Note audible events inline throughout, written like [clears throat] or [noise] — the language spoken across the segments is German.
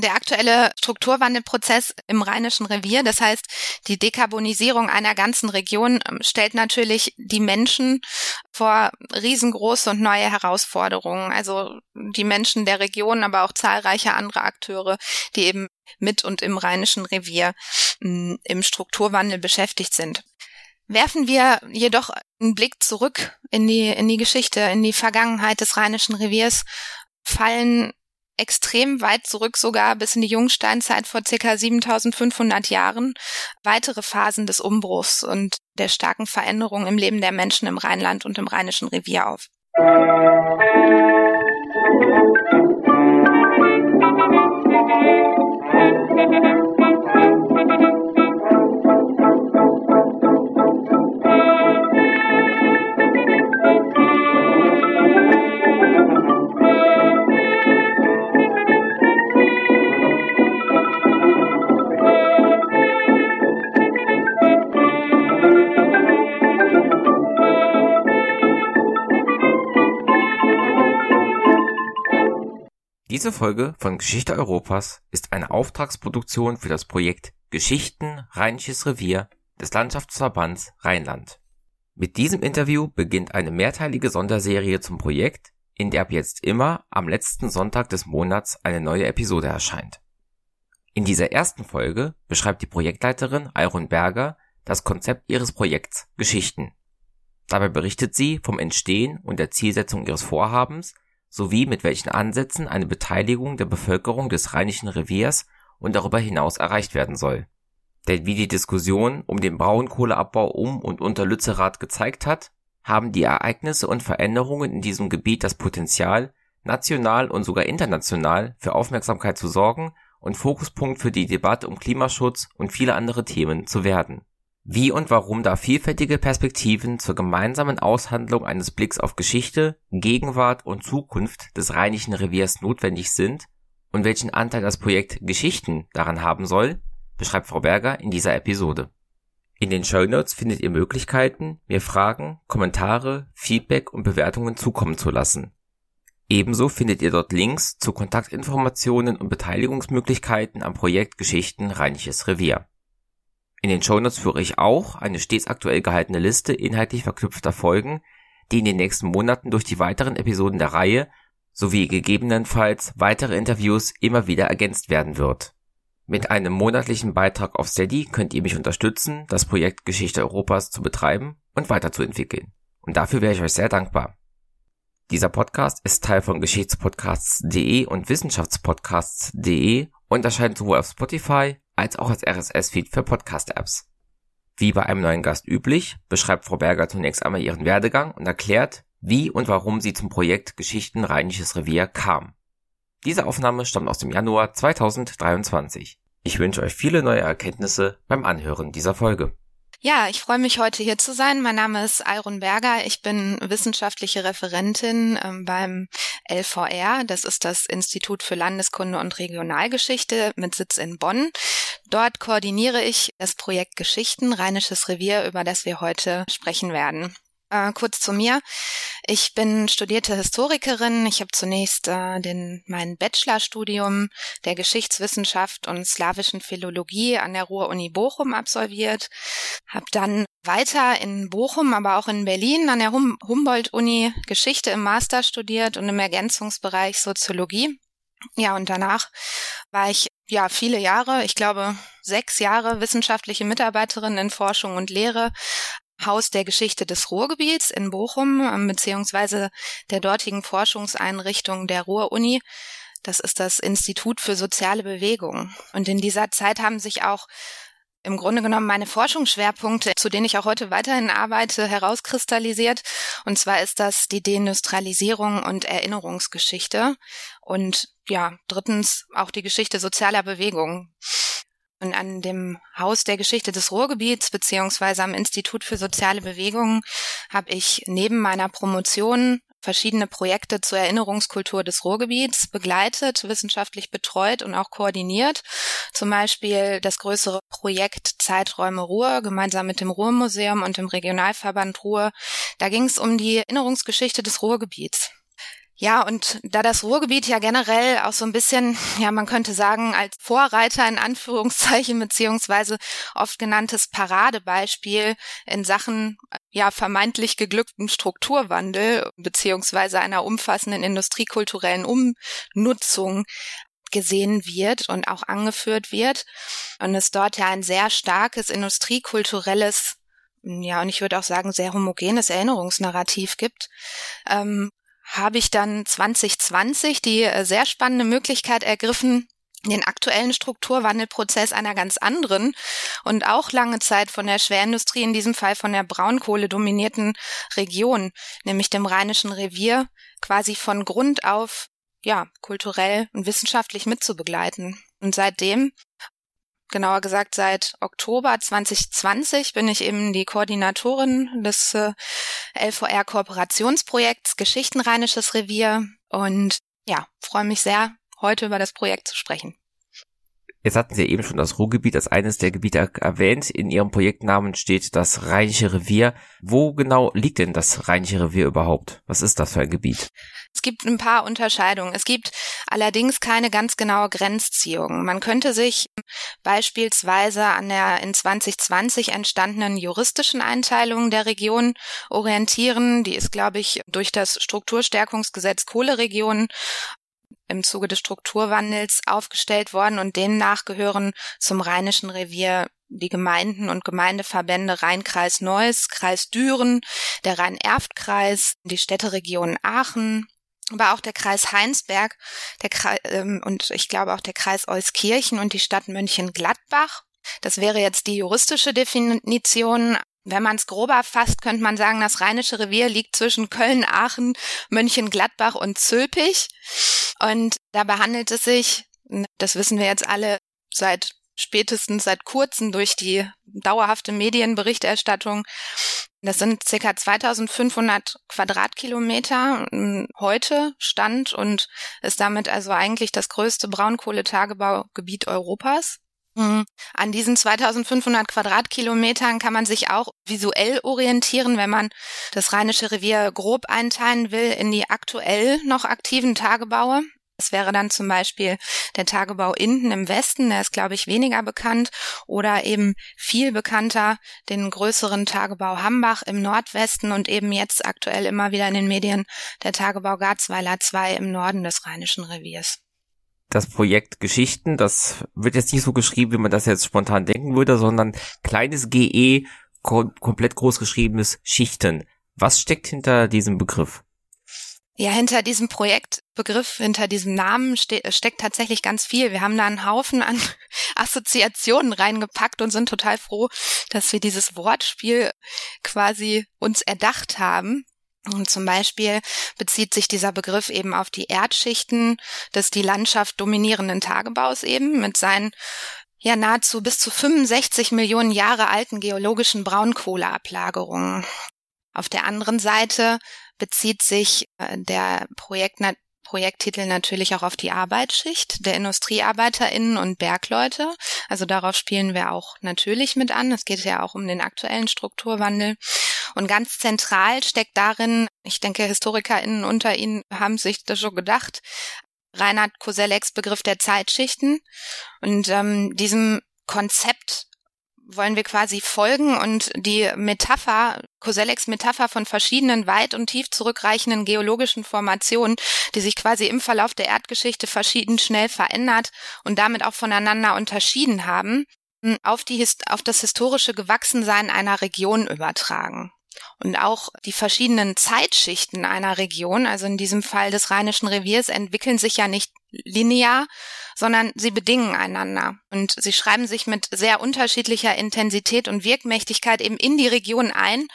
der aktuelle Strukturwandelprozess im Rheinischen Revier, das heißt die Dekarbonisierung einer ganzen Region, ähm, stellt natürlich die Menschen vor riesengroße und neue Herausforderungen. Also die Menschen der Region, aber auch zahlreiche andere Akteure, die eben mit und im Rheinischen Revier mm, im Strukturwandel beschäftigt sind. Werfen wir jedoch einen Blick zurück in die, in die Geschichte, in die Vergangenheit des Rheinischen Reviers, fallen extrem weit zurück, sogar bis in die Jungsteinzeit vor circa 7500 Jahren, weitere Phasen des Umbruchs und der starken Veränderung im Leben der Menschen im Rheinland und im Rheinischen Revier auf. Diese Folge von Geschichte Europas ist eine Auftragsproduktion für das Projekt Geschichten Rheinisches Revier des Landschaftsverbands Rheinland. Mit diesem Interview beginnt eine mehrteilige Sonderserie zum Projekt, in der ab jetzt immer am letzten Sonntag des Monats eine neue Episode erscheint. In dieser ersten Folge beschreibt die Projektleiterin Iron Berger das Konzept ihres Projekts Geschichten. Dabei berichtet sie vom Entstehen und der Zielsetzung ihres Vorhabens sowie mit welchen Ansätzen eine Beteiligung der Bevölkerung des Rheinischen Reviers und darüber hinaus erreicht werden soll. Denn wie die Diskussion um den Braunkohleabbau um und unter Lützerath gezeigt hat, haben die Ereignisse und Veränderungen in diesem Gebiet das Potenzial, national und sogar international für Aufmerksamkeit zu sorgen und Fokuspunkt für die Debatte um Klimaschutz und viele andere Themen zu werden wie und warum da vielfältige Perspektiven zur gemeinsamen Aushandlung eines Blicks auf Geschichte, Gegenwart und Zukunft des Rheinischen Reviers notwendig sind und welchen Anteil das Projekt Geschichten daran haben soll, beschreibt Frau Berger in dieser Episode. In den Show Notes findet ihr Möglichkeiten, mir Fragen, Kommentare, Feedback und Bewertungen zukommen zu lassen. Ebenso findet ihr dort Links zu Kontaktinformationen und Beteiligungsmöglichkeiten am Projekt Geschichten Rheinisches Revier. In den Shownotes führe ich auch eine stets aktuell gehaltene Liste inhaltlich verknüpfter Folgen, die in den nächsten Monaten durch die weiteren Episoden der Reihe sowie gegebenenfalls weitere Interviews immer wieder ergänzt werden wird. Mit einem monatlichen Beitrag auf Steady könnt ihr mich unterstützen, das Projekt Geschichte Europas zu betreiben und weiterzuentwickeln. Und dafür wäre ich euch sehr dankbar. Dieser Podcast ist Teil von Geschichtspodcasts.de und Wissenschaftspodcasts.de und erscheint sowohl auf Spotify als auch als RSS-Feed für Podcast-Apps. Wie bei einem neuen Gast üblich, beschreibt Frau Berger zunächst einmal ihren Werdegang und erklärt, wie und warum sie zum Projekt Geschichten Rheinisches Revier kam. Diese Aufnahme stammt aus dem Januar 2023. Ich wünsche euch viele neue Erkenntnisse beim Anhören dieser Folge. Ja, ich freue mich heute hier zu sein. Mein Name ist Iron Berger. Ich bin wissenschaftliche Referentin ähm, beim LVR. Das ist das Institut für Landeskunde und Regionalgeschichte mit Sitz in Bonn. Dort koordiniere ich das Projekt Geschichten Rheinisches Revier, über das wir heute sprechen werden. Äh, kurz zu mir. Ich bin studierte Historikerin. Ich habe zunächst äh, den, mein Bachelorstudium der Geschichtswissenschaft und slawischen Philologie an der Ruhr-Uni Bochum absolviert. Habe dann weiter in Bochum, aber auch in Berlin an der hum Humboldt-Uni Geschichte im Master studiert und im Ergänzungsbereich Soziologie. Ja, und danach war ich ja viele Jahre, ich glaube sechs Jahre wissenschaftliche Mitarbeiterin in Forschung und Lehre Haus der Geschichte des Ruhrgebiets in Bochum, ähm, beziehungsweise der dortigen Forschungseinrichtung der Ruhr-Uni. Das ist das Institut für soziale Bewegung. Und in dieser Zeit haben sich auch im Grunde genommen meine Forschungsschwerpunkte, zu denen ich auch heute weiterhin arbeite, herauskristallisiert. Und zwar ist das die Deindustrialisierung und Erinnerungsgeschichte. Und ja, drittens auch die Geschichte sozialer Bewegung. Und an dem Haus der Geschichte des Ruhrgebiets beziehungsweise am Institut für soziale Bewegungen habe ich neben meiner Promotion verschiedene Projekte zur Erinnerungskultur des Ruhrgebiets begleitet, wissenschaftlich betreut und auch koordiniert. Zum Beispiel das größere Projekt Zeiträume Ruhr gemeinsam mit dem Ruhrmuseum und dem Regionalverband Ruhr. Da ging es um die Erinnerungsgeschichte des Ruhrgebiets. Ja, und da das Ruhrgebiet ja generell auch so ein bisschen, ja, man könnte sagen, als Vorreiter in Anführungszeichen beziehungsweise oft genanntes Paradebeispiel in Sachen, ja, vermeintlich geglückten Strukturwandel beziehungsweise einer umfassenden industriekulturellen Umnutzung gesehen wird und auch angeführt wird und es dort ja ein sehr starkes industriekulturelles ja, und ich würde auch sagen, sehr homogenes Erinnerungsnarrativ gibt, ähm, habe ich dann 2020 die äh, sehr spannende Möglichkeit ergriffen, den aktuellen Strukturwandelprozess einer ganz anderen und auch lange Zeit von der Schwerindustrie, in diesem Fall von der Braunkohle dominierten Region, nämlich dem Rheinischen Revier, quasi von Grund auf, ja, kulturell und wissenschaftlich mitzubegleiten. Und seitdem genauer gesagt seit Oktober 2020 bin ich eben die Koordinatorin des äh, LVR Kooperationsprojekts Geschichtenrheinisches Revier und ja, freue mich sehr, heute über das Projekt zu sprechen. Jetzt hatten Sie eben schon das Ruhrgebiet als eines der Gebiete erwähnt. In Ihrem Projektnamen steht das Rheinische Revier. Wo genau liegt denn das Rheinische Revier überhaupt? Was ist das für ein Gebiet? Es gibt ein paar Unterscheidungen. Es gibt allerdings keine ganz genaue Grenzziehung. Man könnte sich beispielsweise an der in 2020 entstandenen juristischen Einteilung der Region orientieren. Die ist, glaube ich, durch das Strukturstärkungsgesetz Kohleregionen im Zuge des Strukturwandels aufgestellt worden und demnach gehören zum Rheinischen Revier die Gemeinden und Gemeindeverbände Rheinkreis Neuss, Kreis Düren, der Rhein-Erft-Kreis, die Städteregion Aachen, aber auch der Kreis Heinsberg, der Kreis, ähm, und ich glaube auch der Kreis Euskirchen und die Stadt Mönchengladbach. Das wäre jetzt die juristische Definition. Wenn man es grober fasst, könnte man sagen, das Rheinische Revier liegt zwischen Köln, Aachen, Mönchengladbach und Zülpich. Und dabei handelt es sich, das wissen wir jetzt alle seit spätestens seit kurzem durch die dauerhafte Medienberichterstattung. Das sind circa 2500 Quadratkilometer heute Stand und ist damit also eigentlich das größte Braunkohletagebaugebiet Europas. Mhm. An diesen 2500 Quadratkilometern kann man sich auch visuell orientieren, wenn man das Rheinische Revier grob einteilen will in die aktuell noch aktiven Tagebaue. Es wäre dann zum Beispiel der Tagebau Inden im Westen, der ist, glaube ich, weniger bekannt, oder eben viel bekannter den größeren Tagebau Hambach im Nordwesten und eben jetzt aktuell immer wieder in den Medien der Tagebau Garzweiler II im Norden des Rheinischen Reviers das Projekt Geschichten, das wird jetzt nicht so geschrieben, wie man das jetzt spontan denken würde, sondern kleines GE, kom komplett groß geschriebenes Schichten. Was steckt hinter diesem Begriff? Ja, hinter diesem Projektbegriff, hinter diesem Namen ste steckt tatsächlich ganz viel. Wir haben da einen Haufen an [laughs] Assoziationen reingepackt und sind total froh, dass wir dieses Wortspiel quasi uns erdacht haben. Und zum Beispiel bezieht sich dieser Begriff eben auf die Erdschichten des die Landschaft dominierenden Tagebaus eben mit seinen ja nahezu bis zu 65 Millionen Jahre alten geologischen Braunkohleablagerungen. Auf der anderen Seite bezieht sich äh, der Projekt Projekttitel natürlich auch auf die Arbeitsschicht der Industriearbeiterinnen und Bergleute. Also darauf spielen wir auch natürlich mit an. Es geht ja auch um den aktuellen Strukturwandel. Und ganz zentral steckt darin, ich denke, HistorikerInnen unter Ihnen haben sich das schon gedacht, Reinhard Kosellecks Begriff der Zeitschichten. Und ähm, diesem Konzept wollen wir quasi folgen und die Metapher, Kosellecks Metapher von verschiedenen weit und tief zurückreichenden geologischen Formationen, die sich quasi im Verlauf der Erdgeschichte verschieden schnell verändert und damit auch voneinander unterschieden haben, auf, die, auf das historische Gewachsensein einer Region übertragen. Und auch die verschiedenen Zeitschichten einer Region, also in diesem Fall des Rheinischen Reviers, entwickeln sich ja nicht linear, sondern sie bedingen einander. Und sie schreiben sich mit sehr unterschiedlicher Intensität und Wirkmächtigkeit eben in die Region ein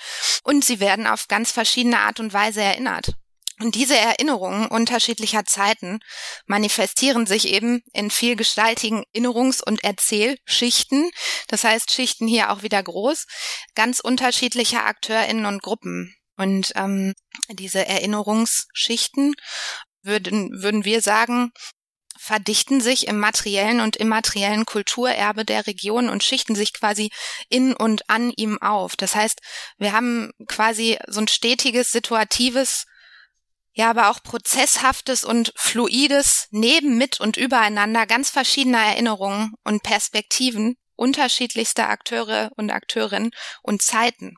und sie werden auf ganz verschiedene Art und Weise erinnert. Und diese Erinnerungen unterschiedlicher Zeiten manifestieren sich eben in vielgestaltigen Erinnerungs- und Erzählschichten. Das heißt, Schichten hier auch wieder groß, ganz unterschiedlicher AkteurInnen und Gruppen. Und ähm, diese Erinnerungsschichten würden, würden wir sagen, verdichten sich im materiellen und immateriellen Kulturerbe der Region und schichten sich quasi in und an ihm auf. Das heißt, wir haben quasi so ein stetiges, situatives ja, aber auch prozesshaftes und fluides neben, mit und übereinander ganz verschiedener Erinnerungen und Perspektiven unterschiedlichster Akteure und Akteurinnen und Zeiten.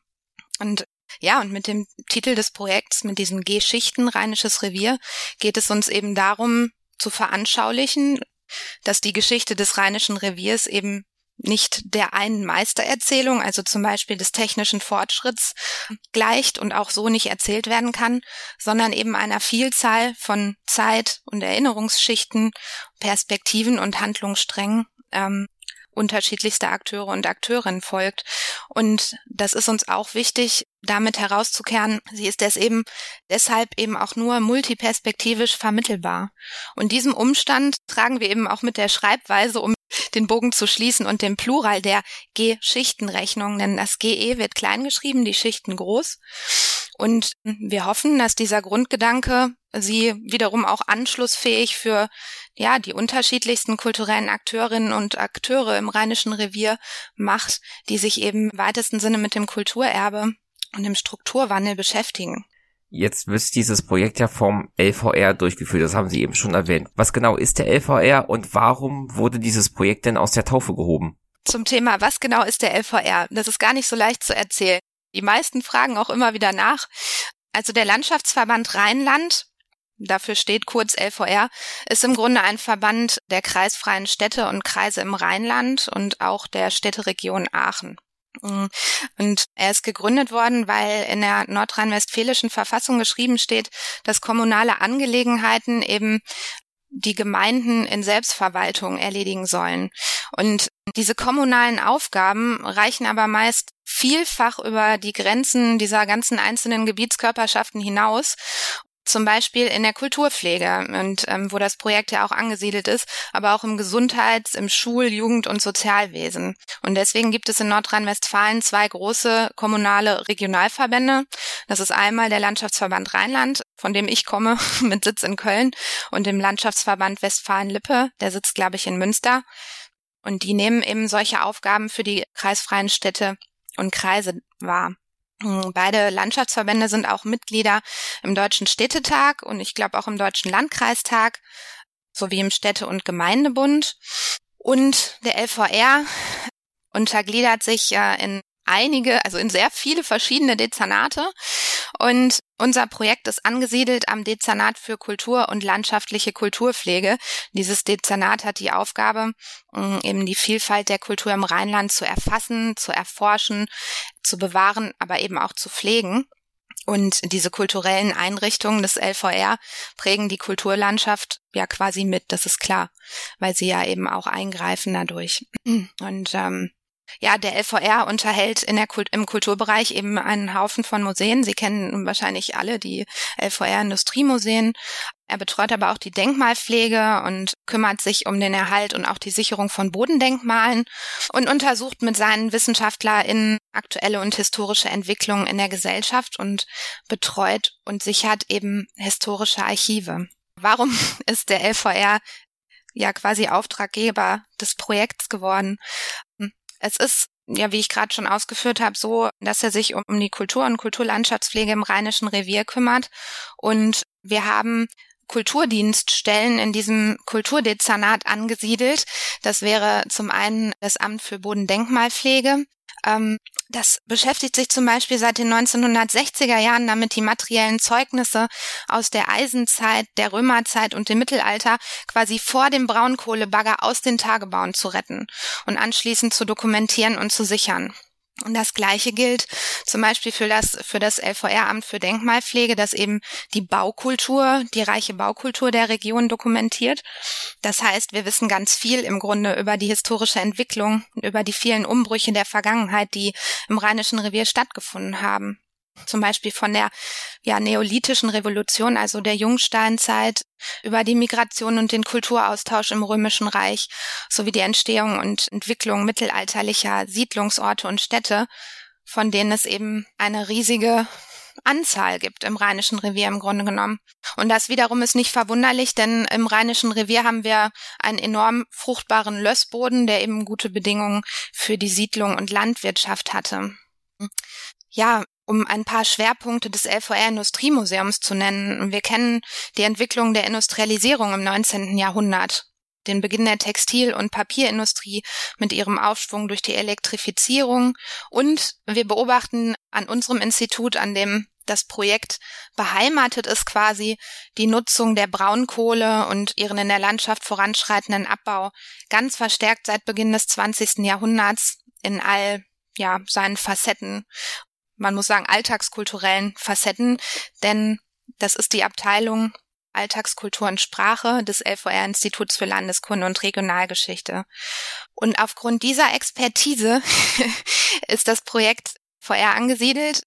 Und ja, und mit dem Titel des Projekts, mit diesen Geschichten Rheinisches Revier, geht es uns eben darum zu veranschaulichen, dass die Geschichte des Rheinischen Reviers eben nicht der einen Meistererzählung, also zum Beispiel des technischen Fortschritts, gleicht und auch so nicht erzählt werden kann, sondern eben einer Vielzahl von Zeit- und Erinnerungsschichten, Perspektiven und Handlungssträngen ähm, unterschiedlichster Akteure und Akteurinnen folgt. Und das ist uns auch wichtig, damit herauszukehren, sie ist es eben deshalb eben auch nur multiperspektivisch vermittelbar. Und diesem Umstand tragen wir eben auch mit der Schreibweise, um den Bogen zu schließen und dem Plural der G-Schichtenrechnung, denn das GE wird klein geschrieben, die Schichten groß. Und wir hoffen, dass dieser Grundgedanke sie wiederum auch anschlussfähig für ja die unterschiedlichsten kulturellen Akteurinnen und Akteure im Rheinischen Revier macht, die sich eben im weitesten Sinne mit dem Kulturerbe und dem Strukturwandel beschäftigen. Jetzt wird dieses Projekt ja vom LVR durchgeführt, das haben Sie eben schon erwähnt. Was genau ist der LVR und warum wurde dieses Projekt denn aus der Taufe gehoben? Zum Thema, was genau ist der LVR? Das ist gar nicht so leicht zu erzählen. Die meisten fragen auch immer wieder nach. Also der Landschaftsverband Rheinland, dafür steht kurz LVR, ist im Grunde ein Verband der kreisfreien Städte und Kreise im Rheinland und auch der Städteregion Aachen. Und er ist gegründet worden, weil in der nordrhein-westfälischen Verfassung geschrieben steht, dass kommunale Angelegenheiten eben die Gemeinden in Selbstverwaltung erledigen sollen. Und diese kommunalen Aufgaben reichen aber meist vielfach über die Grenzen dieser ganzen einzelnen Gebietskörperschaften hinaus zum Beispiel in der Kulturpflege und ähm, wo das Projekt ja auch angesiedelt ist, aber auch im Gesundheits-, im Schul-, Jugend- und Sozialwesen. Und deswegen gibt es in Nordrhein-Westfalen zwei große kommunale Regionalverbände. Das ist einmal der Landschaftsverband Rheinland, von dem ich komme, [laughs] mit Sitz in Köln, und dem Landschaftsverband Westfalen-Lippe, der sitzt, glaube ich, in Münster. Und die nehmen eben solche Aufgaben für die kreisfreien Städte und Kreise wahr. Hm, beide Landschaftsverbände sind auch Mitglieder im Deutschen Städtetag und ich glaube auch im Deutschen Landkreistag sowie im Städte- und Gemeindebund. Und der LVR untergliedert sich in einige, also in sehr viele verschiedene Dezernate. Und unser Projekt ist angesiedelt am Dezernat für Kultur und landschaftliche Kulturpflege. Dieses Dezernat hat die Aufgabe, eben die Vielfalt der Kultur im Rheinland zu erfassen, zu erforschen, zu bewahren, aber eben auch zu pflegen. Und diese kulturellen Einrichtungen des LVR prägen die Kulturlandschaft ja quasi mit, das ist klar, weil sie ja eben auch eingreifen dadurch. Und ähm, ja, der LVR unterhält in der Kult im Kulturbereich eben einen Haufen von Museen. Sie kennen wahrscheinlich alle die LVR Industriemuseen. Er betreut aber auch die Denkmalpflege und kümmert sich um den Erhalt und auch die Sicherung von Bodendenkmalen und untersucht mit seinen WissenschaftlerInnen aktuelle und historische Entwicklungen in der Gesellschaft und betreut und sichert eben historische Archive. Warum [laughs] ist der LVR ja quasi Auftraggeber des Projekts geworden? Es ist ja, wie ich gerade schon ausgeführt habe, so, dass er sich um, die Kultur und Kulturlandschaftspflege im Rheinischen Revier kümmert. Und wir haben Kulturdienststellen in diesem Kulturdezernat angesiedelt. Das wäre zum einen das Amt für Bodendenkmalpflege, ähm, das beschäftigt sich zum Beispiel seit den 1960er Jahren damit, die materiellen Zeugnisse aus der Eisenzeit, der Römerzeit und dem Mittelalter quasi vor dem Braunkohlebagger aus den Tagebauen zu retten und anschließend zu dokumentieren und zu sichern. Und das Gleiche gilt zum Beispiel für das, für das LVR-Amt für Denkmalpflege, das eben die Baukultur, die reiche Baukultur der Region dokumentiert. Das heißt, wir wissen ganz viel im Grunde über die historische Entwicklung, über die vielen Umbrüche der Vergangenheit, die im Rheinischen Revier stattgefunden haben zum Beispiel von der ja, neolithischen Revolution, also der Jungsteinzeit, über die Migration und den Kulturaustausch im Römischen Reich sowie die Entstehung und Entwicklung mittelalterlicher Siedlungsorte und Städte, von denen es eben eine riesige Anzahl gibt im Rheinischen Revier im Grunde genommen. Und das wiederum ist nicht verwunderlich, denn im Rheinischen Revier haben wir einen enorm fruchtbaren Lössboden, der eben gute Bedingungen für die Siedlung und Landwirtschaft hatte. Ja, um ein paar Schwerpunkte des LVR Industriemuseums zu nennen. Wir kennen die Entwicklung der Industrialisierung im 19. Jahrhundert, den Beginn der Textil- und Papierindustrie mit ihrem Aufschwung durch die Elektrifizierung und wir beobachten an unserem Institut, an dem das Projekt beheimatet ist quasi die Nutzung der Braunkohle und ihren in der Landschaft voranschreitenden Abbau ganz verstärkt seit Beginn des 20. Jahrhunderts in all ja, seinen Facetten man muss sagen, alltagskulturellen Facetten, denn das ist die Abteilung Alltagskultur und Sprache des LVR-Instituts für Landeskunde und Regionalgeschichte. Und aufgrund dieser Expertise [laughs] ist das Projekt VR angesiedelt.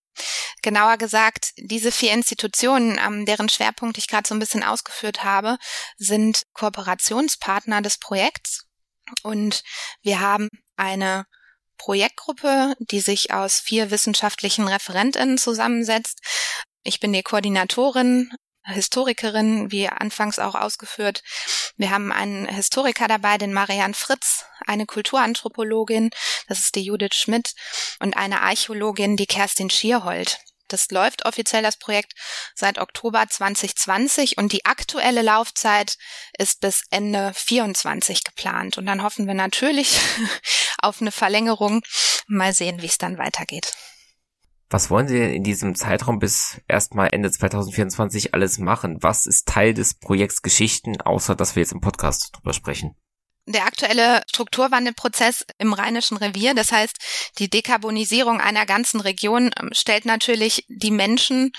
Genauer gesagt, diese vier Institutionen, deren Schwerpunkt ich gerade so ein bisschen ausgeführt habe, sind Kooperationspartner des Projekts. Und wir haben eine Projektgruppe, die sich aus vier wissenschaftlichen Referentinnen zusammensetzt. Ich bin die Koordinatorin, Historikerin, wie anfangs auch ausgeführt. Wir haben einen Historiker dabei, den Marianne Fritz, eine Kulturanthropologin, das ist die Judith Schmidt, und eine Archäologin, die Kerstin Schierhold. Das läuft offiziell das Projekt seit Oktober 2020 und die aktuelle Laufzeit ist bis Ende 24 geplant. Und dann hoffen wir natürlich [laughs] auf eine Verlängerung. Mal sehen, wie es dann weitergeht. Was wollen Sie in diesem Zeitraum bis erstmal Ende 2024 alles machen? Was ist Teil des Projekts Geschichten, außer dass wir jetzt im Podcast drüber sprechen? Der aktuelle Strukturwandelprozess im Rheinischen Revier, das heißt die Dekarbonisierung einer ganzen Region, ähm, stellt natürlich die Menschen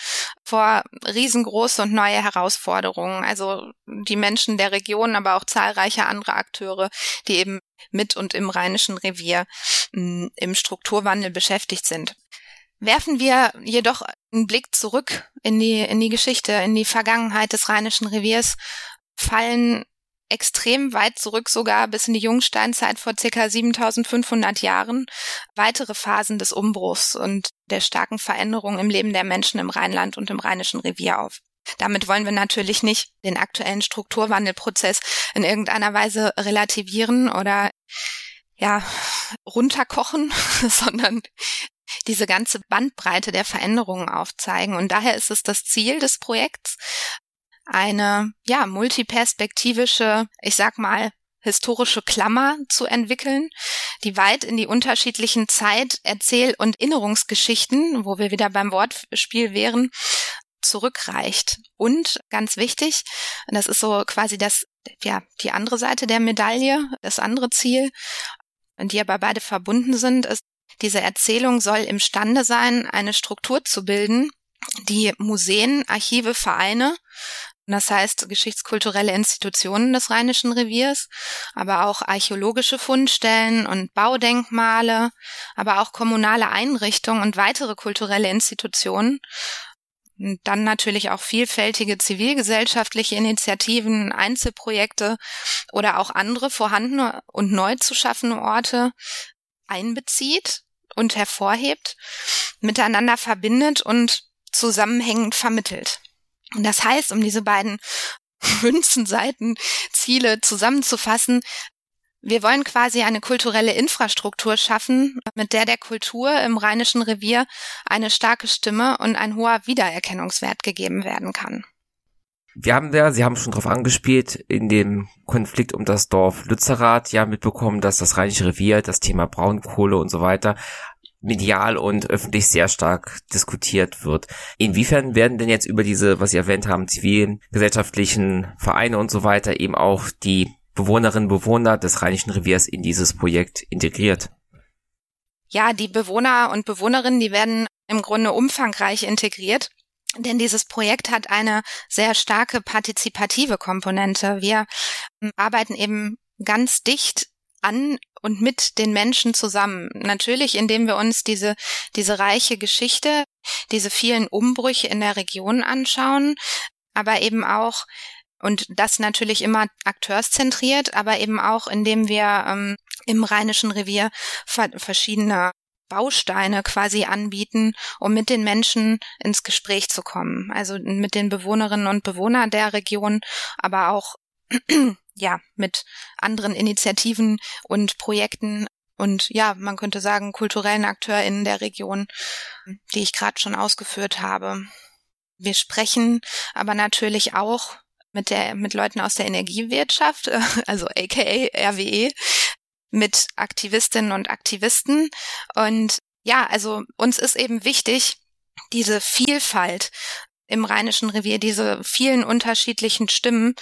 vor riesengroße und neue Herausforderungen. Also die Menschen der Region, aber auch zahlreiche andere Akteure, die eben mit und im Rheinischen Revier mm, im Strukturwandel beschäftigt sind. Werfen wir jedoch einen Blick zurück in die, in die Geschichte, in die Vergangenheit des Rheinischen Reviers, fallen extrem weit zurück, sogar bis in die Jungsteinzeit vor circa 7500 Jahren, weitere Phasen des Umbruchs und der starken Veränderung im Leben der Menschen im Rheinland und im Rheinischen Revier auf. Damit wollen wir natürlich nicht den aktuellen Strukturwandelprozess in irgendeiner Weise relativieren oder ja, runterkochen, [laughs] sondern diese ganze Bandbreite der Veränderungen aufzeigen. Und daher ist es das Ziel des Projekts, eine, ja, multiperspektivische, ich sag mal, historische Klammer zu entwickeln, die weit in die unterschiedlichen Zeit-, Erzähl- und Erinnerungsgeschichten, wo wir wieder beim Wortspiel wären, zurückreicht. Und ganz wichtig, das ist so quasi das, ja, die andere Seite der Medaille, das andere Ziel, die aber beide verbunden sind, ist, diese Erzählung soll imstande sein, eine Struktur zu bilden, die Museen, Archive, Vereine das heißt geschichtskulturelle Institutionen des Rheinischen Reviers, aber auch archäologische Fundstellen und Baudenkmale, aber auch kommunale Einrichtungen und weitere kulturelle Institutionen. Und dann natürlich auch vielfältige zivilgesellschaftliche Initiativen, Einzelprojekte oder auch andere vorhandene und neu zu schaffende Orte einbezieht und hervorhebt, miteinander verbindet und zusammenhängend vermittelt. Und das heißt, um diese beiden [laughs] Münzenseiten Ziele zusammenzufassen, wir wollen quasi eine kulturelle Infrastruktur schaffen, mit der der Kultur im Rheinischen Revier eine starke Stimme und ein hoher Wiedererkennungswert gegeben werden kann. Wir haben ja, Sie haben schon drauf angespielt, in dem Konflikt um das Dorf Lützerath ja mitbekommen, dass das Rheinische Revier, das Thema Braunkohle und so weiter medial und öffentlich sehr stark diskutiert wird. Inwiefern werden denn jetzt über diese, was Sie erwähnt haben, zivilgesellschaftlichen Vereine und so weiter eben auch die Bewohnerinnen und Bewohner des Rheinischen Reviers in dieses Projekt integriert? Ja, die Bewohner und Bewohnerinnen, die werden im Grunde umfangreich integriert. Denn dieses Projekt hat eine sehr starke partizipative Komponente. Wir arbeiten eben ganz dicht an und mit den Menschen zusammen. Natürlich, indem wir uns diese, diese reiche Geschichte, diese vielen Umbrüche in der Region anschauen, aber eben auch, und das natürlich immer akteurszentriert, aber eben auch, indem wir ähm, im Rheinischen Revier verschiedene Bausteine quasi anbieten, um mit den Menschen ins Gespräch zu kommen. Also mit den Bewohnerinnen und Bewohnern der Region, aber auch ja, mit anderen Initiativen und Projekten und ja, man könnte sagen, kulturellen AkteurInnen der Region, die ich gerade schon ausgeführt habe. Wir sprechen aber natürlich auch mit der, mit Leuten aus der Energiewirtschaft, [laughs] also aka RWE, mit Aktivistinnen und Aktivisten. Und ja, also uns ist eben wichtig, diese Vielfalt im Rheinischen Revier, diese vielen unterschiedlichen Stimmen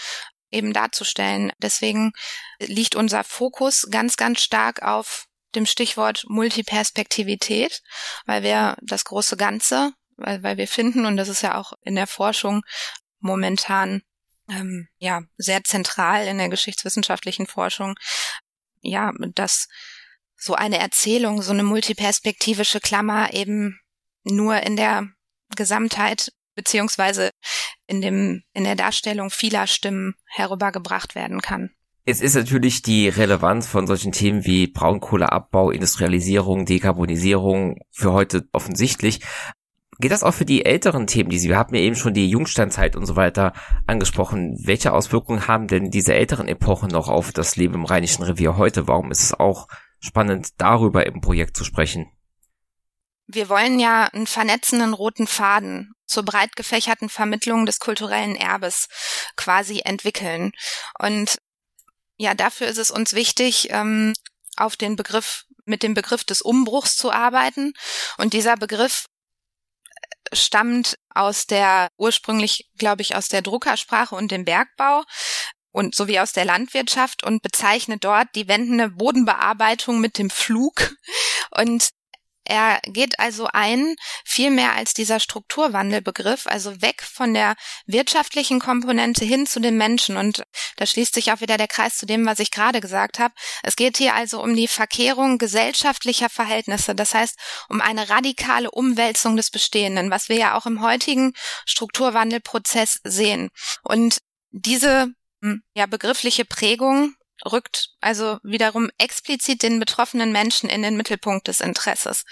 eben darzustellen. Deswegen liegt unser Fokus ganz, ganz stark auf dem Stichwort Multiperspektivität, weil wir das große Ganze, weil, weil wir finden, und das ist ja auch in der Forschung momentan ähm, ja sehr zentral in der geschichtswissenschaftlichen Forschung, ja, dass so eine Erzählung, so eine multiperspektivische Klammer eben nur in der Gesamtheit beziehungsweise in dem in der Darstellung vieler Stimmen herübergebracht werden kann. Es ist natürlich die Relevanz von solchen Themen wie Braunkohleabbau, Industrialisierung, Dekarbonisierung für heute offensichtlich. Geht das auch für die älteren Themen, die Sie, wir haben ja eben schon die Jungsteinzeit und so weiter angesprochen. Welche Auswirkungen haben denn diese älteren Epochen noch auf das Leben im Rheinischen Revier heute? Warum ist es auch spannend, darüber im Projekt zu sprechen? Wir wollen ja einen vernetzenden roten Faden zur breit gefächerten Vermittlung des kulturellen Erbes quasi entwickeln. Und ja, dafür ist es uns wichtig, ähm, auf den Begriff, mit dem Begriff des Umbruchs zu arbeiten. Und dieser Begriff äh, stammt aus der, ursprünglich, glaube ich, aus der Druckersprache und dem Bergbau und sowie aus der Landwirtschaft und bezeichnet dort die wendende Bodenbearbeitung mit dem Flug. Und er geht also ein, viel mehr als dieser Strukturwandelbegriff, also weg von der wirtschaftlichen Komponente hin zu den Menschen. Und da schließt sich auch wieder der Kreis zu dem, was ich gerade gesagt habe. Es geht hier also um die Verkehrung gesellschaftlicher Verhältnisse, das heißt um eine radikale Umwälzung des Bestehenden, was wir ja auch im heutigen Strukturwandelprozess sehen. Und diese hm, ja, begriffliche Prägung rückt also wiederum explizit den betroffenen Menschen in den Mittelpunkt des Interesses.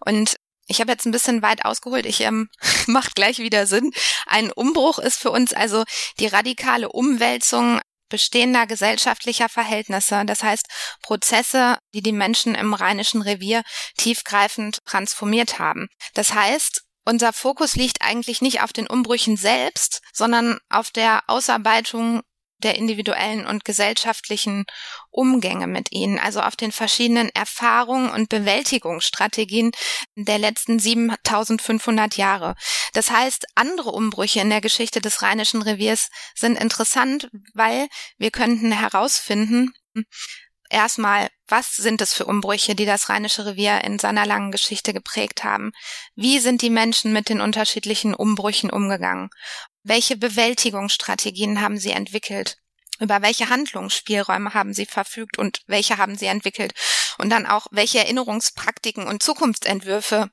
Und ich habe jetzt ein bisschen weit ausgeholt, ich ähm, [laughs] macht gleich wieder Sinn. Ein Umbruch ist für uns also die radikale Umwälzung bestehender gesellschaftlicher Verhältnisse, das heißt Prozesse, die die Menschen im Rheinischen Revier tiefgreifend transformiert haben. Das heißt, unser Fokus liegt eigentlich nicht auf den Umbrüchen selbst, sondern auf der Ausarbeitung der individuellen und gesellschaftlichen Umgänge mit ihnen, also auf den verschiedenen Erfahrungen und Bewältigungsstrategien der letzten 7500 Jahre. Das heißt, andere Umbrüche in der Geschichte des Rheinischen Reviers sind interessant, weil wir könnten herausfinden, erstmal, was sind es für Umbrüche, die das Rheinische Revier in seiner langen Geschichte geprägt haben? Wie sind die Menschen mit den unterschiedlichen Umbrüchen umgegangen? Welche Bewältigungsstrategien haben Sie entwickelt? Über welche Handlungsspielräume haben Sie verfügt und welche haben Sie entwickelt? Und dann auch, welche Erinnerungspraktiken und Zukunftsentwürfe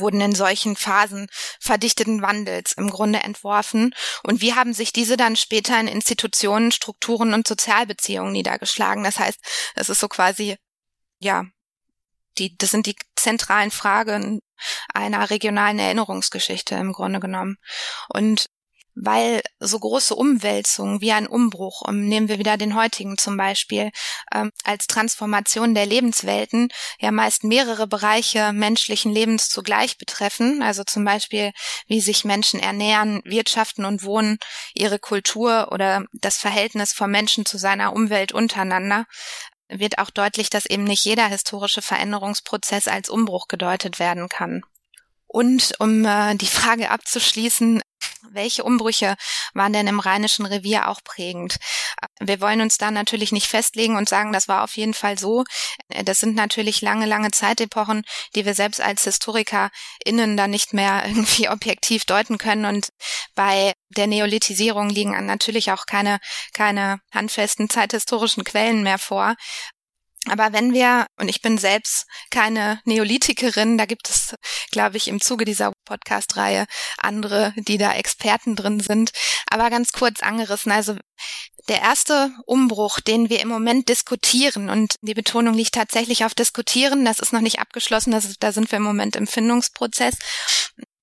wurden in solchen Phasen verdichteten Wandels im Grunde entworfen und wie haben sich diese dann später in Institutionen, Strukturen und Sozialbeziehungen niedergeschlagen. Das heißt, es ist so quasi, ja, die, das sind die zentralen Fragen einer regionalen Erinnerungsgeschichte im Grunde genommen. Und weil so große Umwälzungen wie ein Umbruch, um, nehmen wir wieder den heutigen zum Beispiel, ähm, als Transformation der Lebenswelten ja meist mehrere Bereiche menschlichen Lebens zugleich betreffen, also zum Beispiel wie sich Menschen ernähren, wirtschaften und wohnen, ihre Kultur oder das Verhältnis vom Menschen zu seiner Umwelt untereinander, wird auch deutlich, dass eben nicht jeder historische Veränderungsprozess als Umbruch gedeutet werden kann. Und um äh, die Frage abzuschließen, welche Umbrüche waren denn im Rheinischen Revier auch prägend? Wir wollen uns da natürlich nicht festlegen und sagen, das war auf jeden Fall so. Das sind natürlich lange, lange Zeitepochen, die wir selbst als HistorikerInnen da nicht mehr [laughs] irgendwie objektiv deuten können. Und bei der Neolithisierung liegen natürlich auch keine, keine handfesten zeithistorischen Quellen mehr vor. Aber wenn wir, und ich bin selbst keine Neolithikerin, da gibt es, glaube ich, im Zuge dieser Podcast-Reihe andere, die da Experten drin sind, aber ganz kurz angerissen. Also der erste Umbruch, den wir im Moment diskutieren, und die Betonung liegt tatsächlich auf diskutieren, das ist noch nicht abgeschlossen, das ist, da sind wir im Moment im Findungsprozess,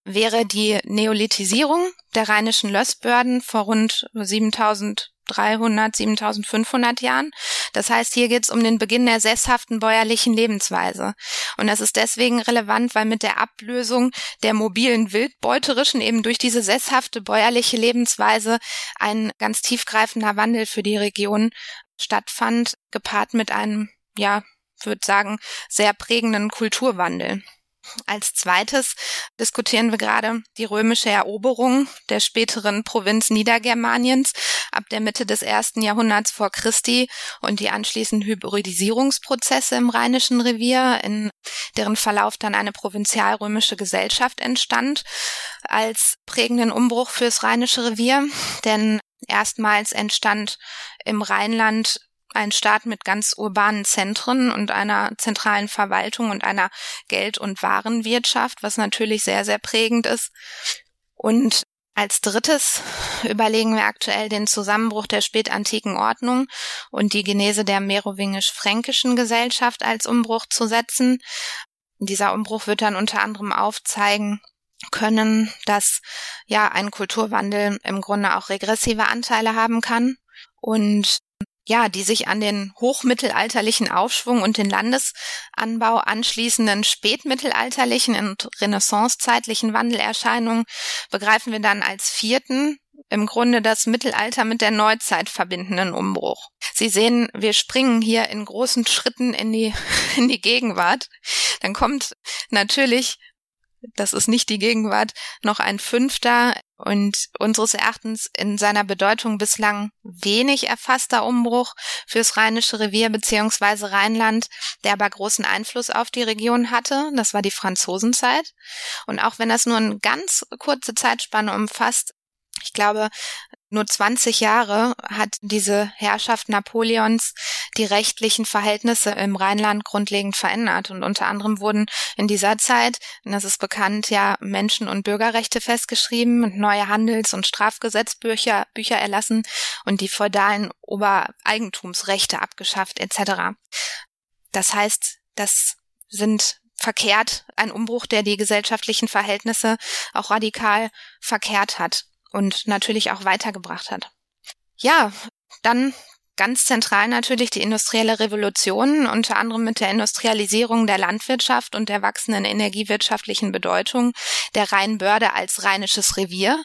wäre die Neolithisierung der rheinischen Lössbörden vor rund 7000 7300, 7500 Jahren. Das heißt, hier geht es um den Beginn der sesshaften bäuerlichen Lebensweise. Und das ist deswegen relevant, weil mit der Ablösung der mobilen Wildbeuterischen eben durch diese sesshafte bäuerliche Lebensweise ein ganz tiefgreifender Wandel für die Region stattfand, gepaart mit einem, ja, würde sagen, sehr prägenden Kulturwandel. Als zweites diskutieren wir gerade die römische Eroberung der späteren Provinz Niedergermaniens ab der Mitte des ersten Jahrhunderts vor Christi und die anschließenden Hybridisierungsprozesse im Rheinischen Revier, in deren Verlauf dann eine provinzialrömische Gesellschaft entstand, als prägenden Umbruch fürs Rheinische Revier. Denn erstmals entstand im Rheinland ein Staat mit ganz urbanen Zentren und einer zentralen Verwaltung und einer Geld- und Warenwirtschaft, was natürlich sehr, sehr prägend ist. Und als drittes überlegen wir aktuell den Zusammenbruch der spätantiken Ordnung und die Genese der merowingisch-fränkischen Gesellschaft als Umbruch zu setzen. Dieser Umbruch wird dann unter anderem aufzeigen, können, dass ja ein Kulturwandel im Grunde auch regressive Anteile haben kann und ja, die sich an den hochmittelalterlichen Aufschwung und den Landesanbau anschließenden spätmittelalterlichen und renaissancezeitlichen Wandelerscheinungen begreifen wir dann als vierten im Grunde das Mittelalter mit der Neuzeit verbindenden Umbruch. Sie sehen, wir springen hier in großen Schritten in die, [laughs] in die Gegenwart. Dann kommt natürlich das ist nicht die Gegenwart, noch ein fünfter und unseres Erachtens in seiner Bedeutung bislang wenig erfasster Umbruch fürs Rheinische Revier beziehungsweise Rheinland, der aber großen Einfluss auf die Region hatte. Das war die Franzosenzeit. Und auch wenn das nur eine ganz kurze Zeitspanne umfasst, ich glaube, nur 20 Jahre hat diese Herrschaft Napoleons die rechtlichen Verhältnisse im Rheinland grundlegend verändert. Und unter anderem wurden in dieser Zeit, das ist bekannt, ja Menschen- und Bürgerrechte festgeschrieben und neue Handels- und Strafgesetzbücher Bücher erlassen und die feudalen Obereigentumsrechte abgeschafft etc. Das heißt, das sind verkehrt ein Umbruch, der die gesellschaftlichen Verhältnisse auch radikal verkehrt hat und natürlich auch weitergebracht hat. Ja, dann ganz zentral natürlich die industrielle Revolution, unter anderem mit der Industrialisierung der Landwirtschaft und der wachsenden energiewirtschaftlichen Bedeutung der Rheinbörde als rheinisches Revier,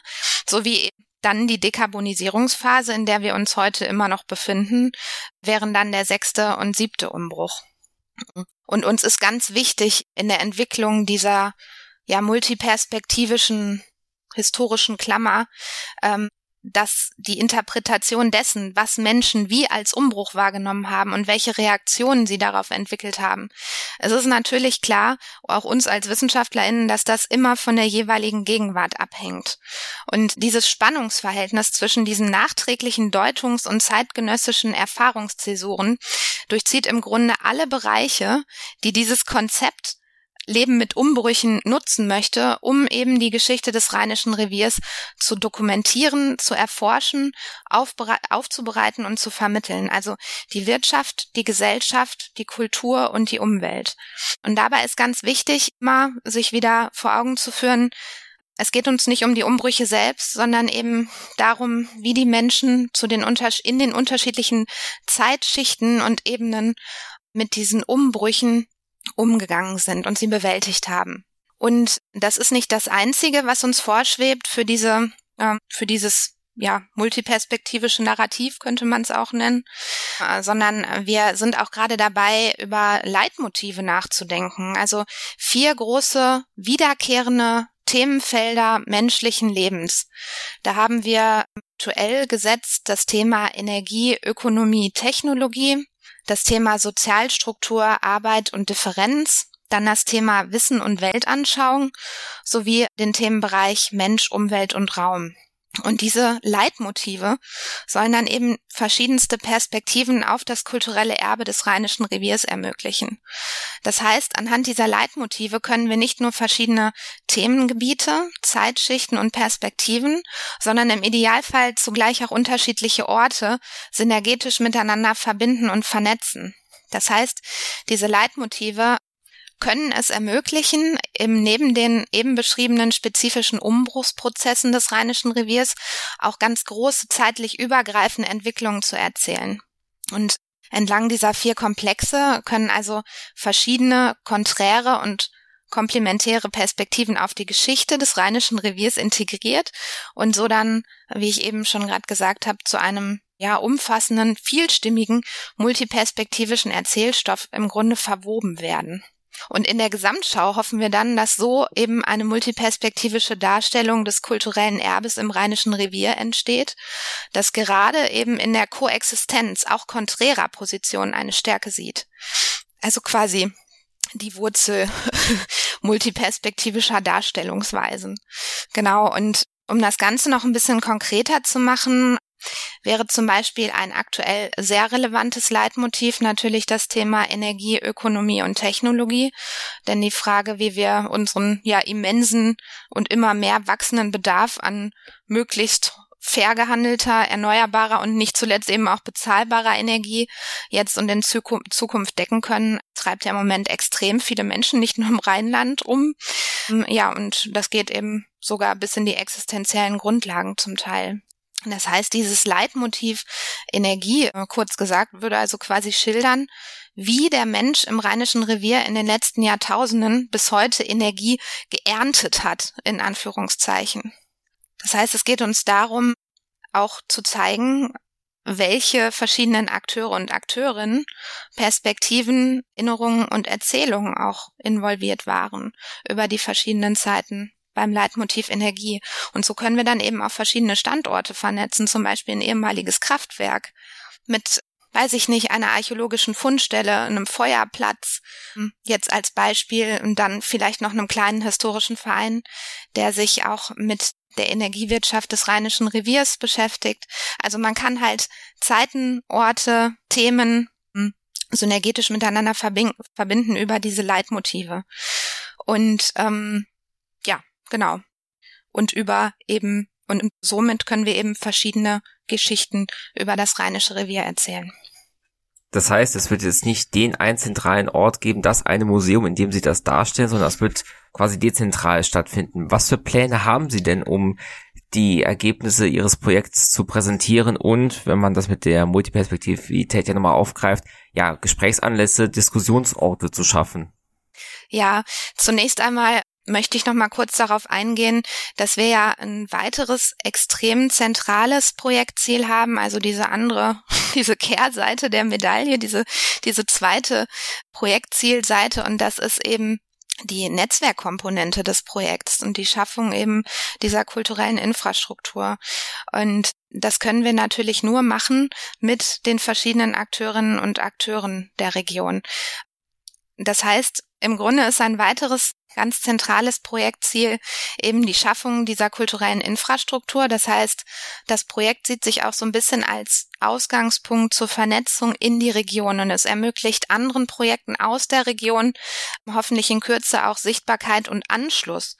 sowie dann die Dekarbonisierungsphase, in der wir uns heute immer noch befinden, wären dann der sechste und siebte Umbruch. Und uns ist ganz wichtig in der Entwicklung dieser ja multiperspektivischen historischen Klammer, ähm, dass die Interpretation dessen, was Menschen wie als Umbruch wahrgenommen haben und welche Reaktionen sie darauf entwickelt haben. Es ist natürlich klar, auch uns als WissenschaftlerInnen, dass das immer von der jeweiligen Gegenwart abhängt. Und dieses Spannungsverhältnis zwischen diesen nachträglichen Deutungs- und zeitgenössischen Erfahrungszäsuren durchzieht im Grunde alle Bereiche, die dieses Konzept Leben mit Umbrüchen nutzen möchte, um eben die Geschichte des Rheinischen Reviers zu dokumentieren, zu erforschen, aufzubereiten und zu vermitteln. Also die Wirtschaft, die Gesellschaft, die Kultur und die Umwelt. Und dabei ist ganz wichtig, immer sich wieder vor Augen zu führen, es geht uns nicht um die Umbrüche selbst, sondern eben darum, wie die Menschen zu den in den unterschiedlichen Zeitschichten und Ebenen mit diesen Umbrüchen umgegangen sind und sie bewältigt haben. Und das ist nicht das Einzige, was uns vorschwebt für diese, äh, für dieses ja, multiperspektivische Narrativ könnte man es auch nennen, äh, sondern wir sind auch gerade dabei, über Leitmotive nachzudenken. Also vier große wiederkehrende Themenfelder menschlichen Lebens. Da haben wir aktuell gesetzt das Thema Energie, Ökonomie, Technologie, das Thema Sozialstruktur, Arbeit und Differenz, dann das Thema Wissen und Weltanschauung sowie den Themenbereich Mensch, Umwelt und Raum. Und diese Leitmotive sollen dann eben verschiedenste Perspektiven auf das kulturelle Erbe des Rheinischen Reviers ermöglichen. Das heißt, anhand dieser Leitmotive können wir nicht nur verschiedene Themengebiete, Zeitschichten und Perspektiven, sondern im Idealfall zugleich auch unterschiedliche Orte synergetisch miteinander verbinden und vernetzen. Das heißt, diese Leitmotive können es ermöglichen, eben neben den eben beschriebenen spezifischen Umbruchsprozessen des Rheinischen Reviers auch ganz große zeitlich übergreifende Entwicklungen zu erzählen. Und entlang dieser vier Komplexe können also verschiedene konträre und komplementäre Perspektiven auf die Geschichte des Rheinischen Reviers integriert und so dann, wie ich eben schon gerade gesagt habe, zu einem ja umfassenden, vielstimmigen, multiperspektivischen Erzählstoff im Grunde verwoben werden. Und in der Gesamtschau hoffen wir dann, dass so eben eine multiperspektivische Darstellung des kulturellen Erbes im Rheinischen Revier entsteht, das gerade eben in der Koexistenz auch konträrer Positionen eine Stärke sieht. Also quasi die Wurzel [laughs] multiperspektivischer Darstellungsweisen. Genau. Und um das Ganze noch ein bisschen konkreter zu machen, wäre zum Beispiel ein aktuell sehr relevantes Leitmotiv natürlich das Thema Energie, Ökonomie und Technologie. Denn die Frage, wie wir unseren ja immensen und immer mehr wachsenden Bedarf an möglichst fair gehandelter, erneuerbarer und nicht zuletzt eben auch bezahlbarer Energie jetzt und in Zukunft decken können, treibt ja im Moment extrem viele Menschen, nicht nur im Rheinland um. Ja, und das geht eben sogar bis in die existenziellen Grundlagen zum Teil. Das heißt, dieses Leitmotiv Energie, äh, kurz gesagt, würde also quasi schildern, wie der Mensch im Rheinischen Revier in den letzten Jahrtausenden bis heute Energie geerntet hat, in Anführungszeichen. Das heißt, es geht uns darum, auch zu zeigen, welche verschiedenen Akteure und Akteurinnen, Perspektiven, Erinnerungen und Erzählungen auch involviert waren über die verschiedenen Zeiten beim Leitmotiv Energie. Und so können wir dann eben auch verschiedene Standorte vernetzen, zum Beispiel ein ehemaliges Kraftwerk mit weiß ich nicht, einer archäologischen Fundstelle, einem Feuerplatz, jetzt als Beispiel und dann vielleicht noch einem kleinen historischen Verein, der sich auch mit der Energiewirtschaft des Rheinischen Reviers beschäftigt. Also man kann halt Zeiten, Orte, Themen synergetisch miteinander verbinden über diese Leitmotive. Und ähm, Genau. Und über eben, und somit können wir eben verschiedene Geschichten über das Rheinische Revier erzählen. Das heißt, es wird jetzt nicht den einen zentralen Ort geben, das eine Museum, in dem Sie das darstellen, sondern es wird quasi dezentral stattfinden. Was für Pläne haben Sie denn, um die Ergebnisse Ihres Projekts zu präsentieren und, wenn man das mit der Multiperspektivität ja nochmal aufgreift, ja, Gesprächsanlässe, Diskussionsorte zu schaffen? Ja, zunächst einmal möchte ich noch mal kurz darauf eingehen, dass wir ja ein weiteres extrem zentrales Projektziel haben, also diese andere, [laughs] diese Kehrseite der Medaille, diese, diese zweite Projektzielseite und das ist eben die Netzwerkkomponente des Projekts und die Schaffung eben dieser kulturellen Infrastruktur. Und das können wir natürlich nur machen mit den verschiedenen Akteurinnen und Akteuren der Region. Das heißt, im Grunde ist ein weiteres ganz zentrales Projektziel eben die Schaffung dieser kulturellen Infrastruktur. Das heißt, das Projekt sieht sich auch so ein bisschen als Ausgangspunkt zur Vernetzung in die Region und es ermöglicht anderen Projekten aus der Region hoffentlich in Kürze auch Sichtbarkeit und Anschluss.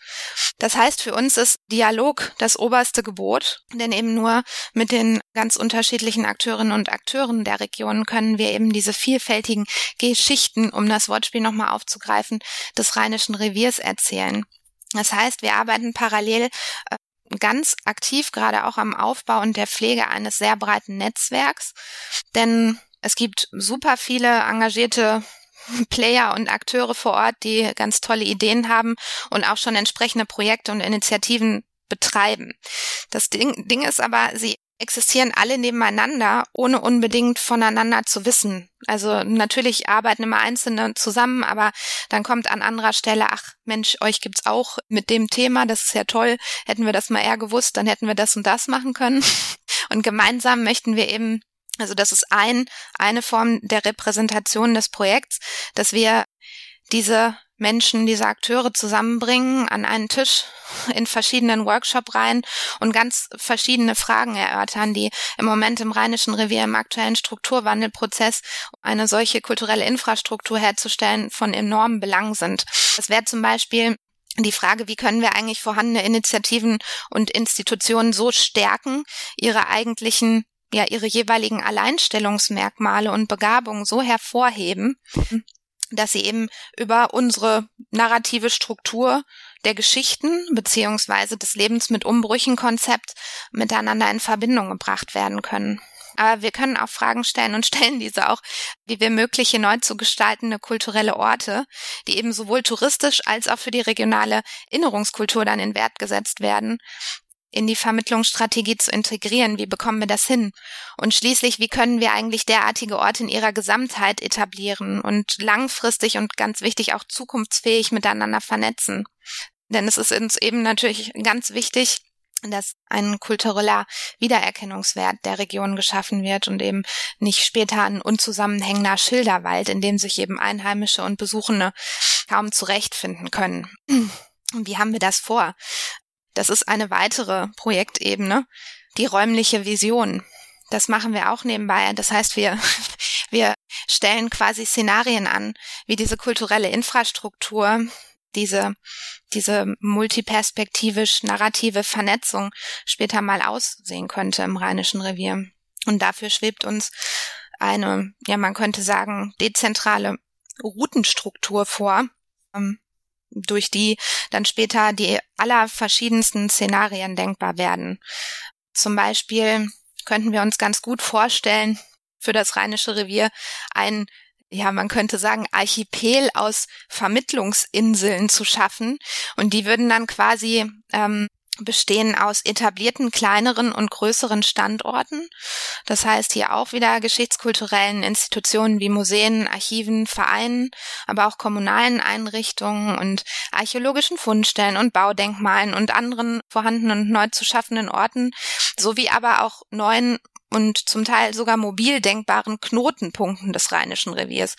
Das heißt, für uns ist Dialog das oberste Gebot, denn eben nur mit den ganz unterschiedlichen Akteurinnen und Akteuren der Region können wir eben diese vielfältigen Geschichten, um das Wortspiel nochmal aufzugreifen, des Rheinischen Reviers erzählen. Das heißt, wir arbeiten parallel äh, ganz aktiv gerade auch am Aufbau und der Pflege eines sehr breiten Netzwerks, denn es gibt super viele engagierte [laughs] Player und Akteure vor Ort, die ganz tolle Ideen haben und auch schon entsprechende Projekte und Initiativen betreiben. Das Ding, Ding ist aber, sie existieren alle nebeneinander, ohne unbedingt voneinander zu wissen. Also natürlich arbeiten immer Einzelne zusammen, aber dann kommt an anderer Stelle, ach Mensch, euch gibt's auch mit dem Thema, das ist ja toll, hätten wir das mal eher gewusst, dann hätten wir das und das machen können. [laughs] Und gemeinsam möchten wir eben also das ist ein, eine Form der Repräsentation des Projekts, dass wir diese Menschen, diese Akteure zusammenbringen an einen Tisch in verschiedenen Workshop-Reihen und ganz verschiedene Fragen erörtern, die im Moment im Rheinischen Revier im aktuellen Strukturwandelprozess eine solche kulturelle Infrastruktur herzustellen von enormem Belang sind. Das wäre zum Beispiel die Frage, wie können wir eigentlich vorhandene Initiativen und Institutionen so stärken, ihre eigentlichen ja ihre jeweiligen Alleinstellungsmerkmale und Begabungen so hervorheben, dass sie eben über unsere narrative Struktur der Geschichten beziehungsweise des Lebens mit Umbrüchen Konzept miteinander in Verbindung gebracht werden können. Aber wir können auch Fragen stellen und [laughs] stellen diese auch, wie wir mögliche neu zu gestaltende kulturelle Orte, die eben sowohl touristisch als auch für die regionale Erinnerungskultur dann in Wert gesetzt werden, in die Vermittlungsstrategie zu integrieren. Wie bekommen wir das hin? Und schließlich, wie können wir eigentlich derartige Orte in ihrer Gesamtheit etablieren und langfristig und ganz wichtig auch zukunftsfähig miteinander vernetzen? Denn es ist uns eben natürlich ganz wichtig, dass ein kultureller Wiedererkennungswert der Region geschaffen wird und eben nicht später ein unzusammenhängender Schilderwald, in dem sich eben Einheimische und Besuchende kaum zurechtfinden können. Wie haben wir das vor? Das ist eine weitere Projektebene, die räumliche Vision. Das machen wir auch nebenbei. Das heißt, wir, [laughs] wir stellen quasi Szenarien an, wie diese kulturelle Infrastruktur diese, diese multiperspektivisch narrative Vernetzung später mal aussehen könnte im Rheinischen Revier. Und dafür schwebt uns eine, ja, man könnte sagen, dezentrale Routenstruktur vor, ähm, durch die dann später die aller verschiedensten Szenarien denkbar werden. Zum Beispiel könnten wir uns ganz gut vorstellen, für das Rheinische Revier ein ja, man könnte sagen, Archipel aus Vermittlungsinseln zu schaffen. Und die würden dann quasi ähm, bestehen aus etablierten kleineren und größeren Standorten. Das heißt hier auch wieder geschichtskulturellen Institutionen wie Museen, Archiven, Vereinen, aber auch kommunalen Einrichtungen und archäologischen Fundstellen und Baudenkmalen und anderen vorhandenen und neu zu schaffenden Orten, sowie aber auch neuen und zum Teil sogar mobil denkbaren Knotenpunkten des Rheinischen Reviers.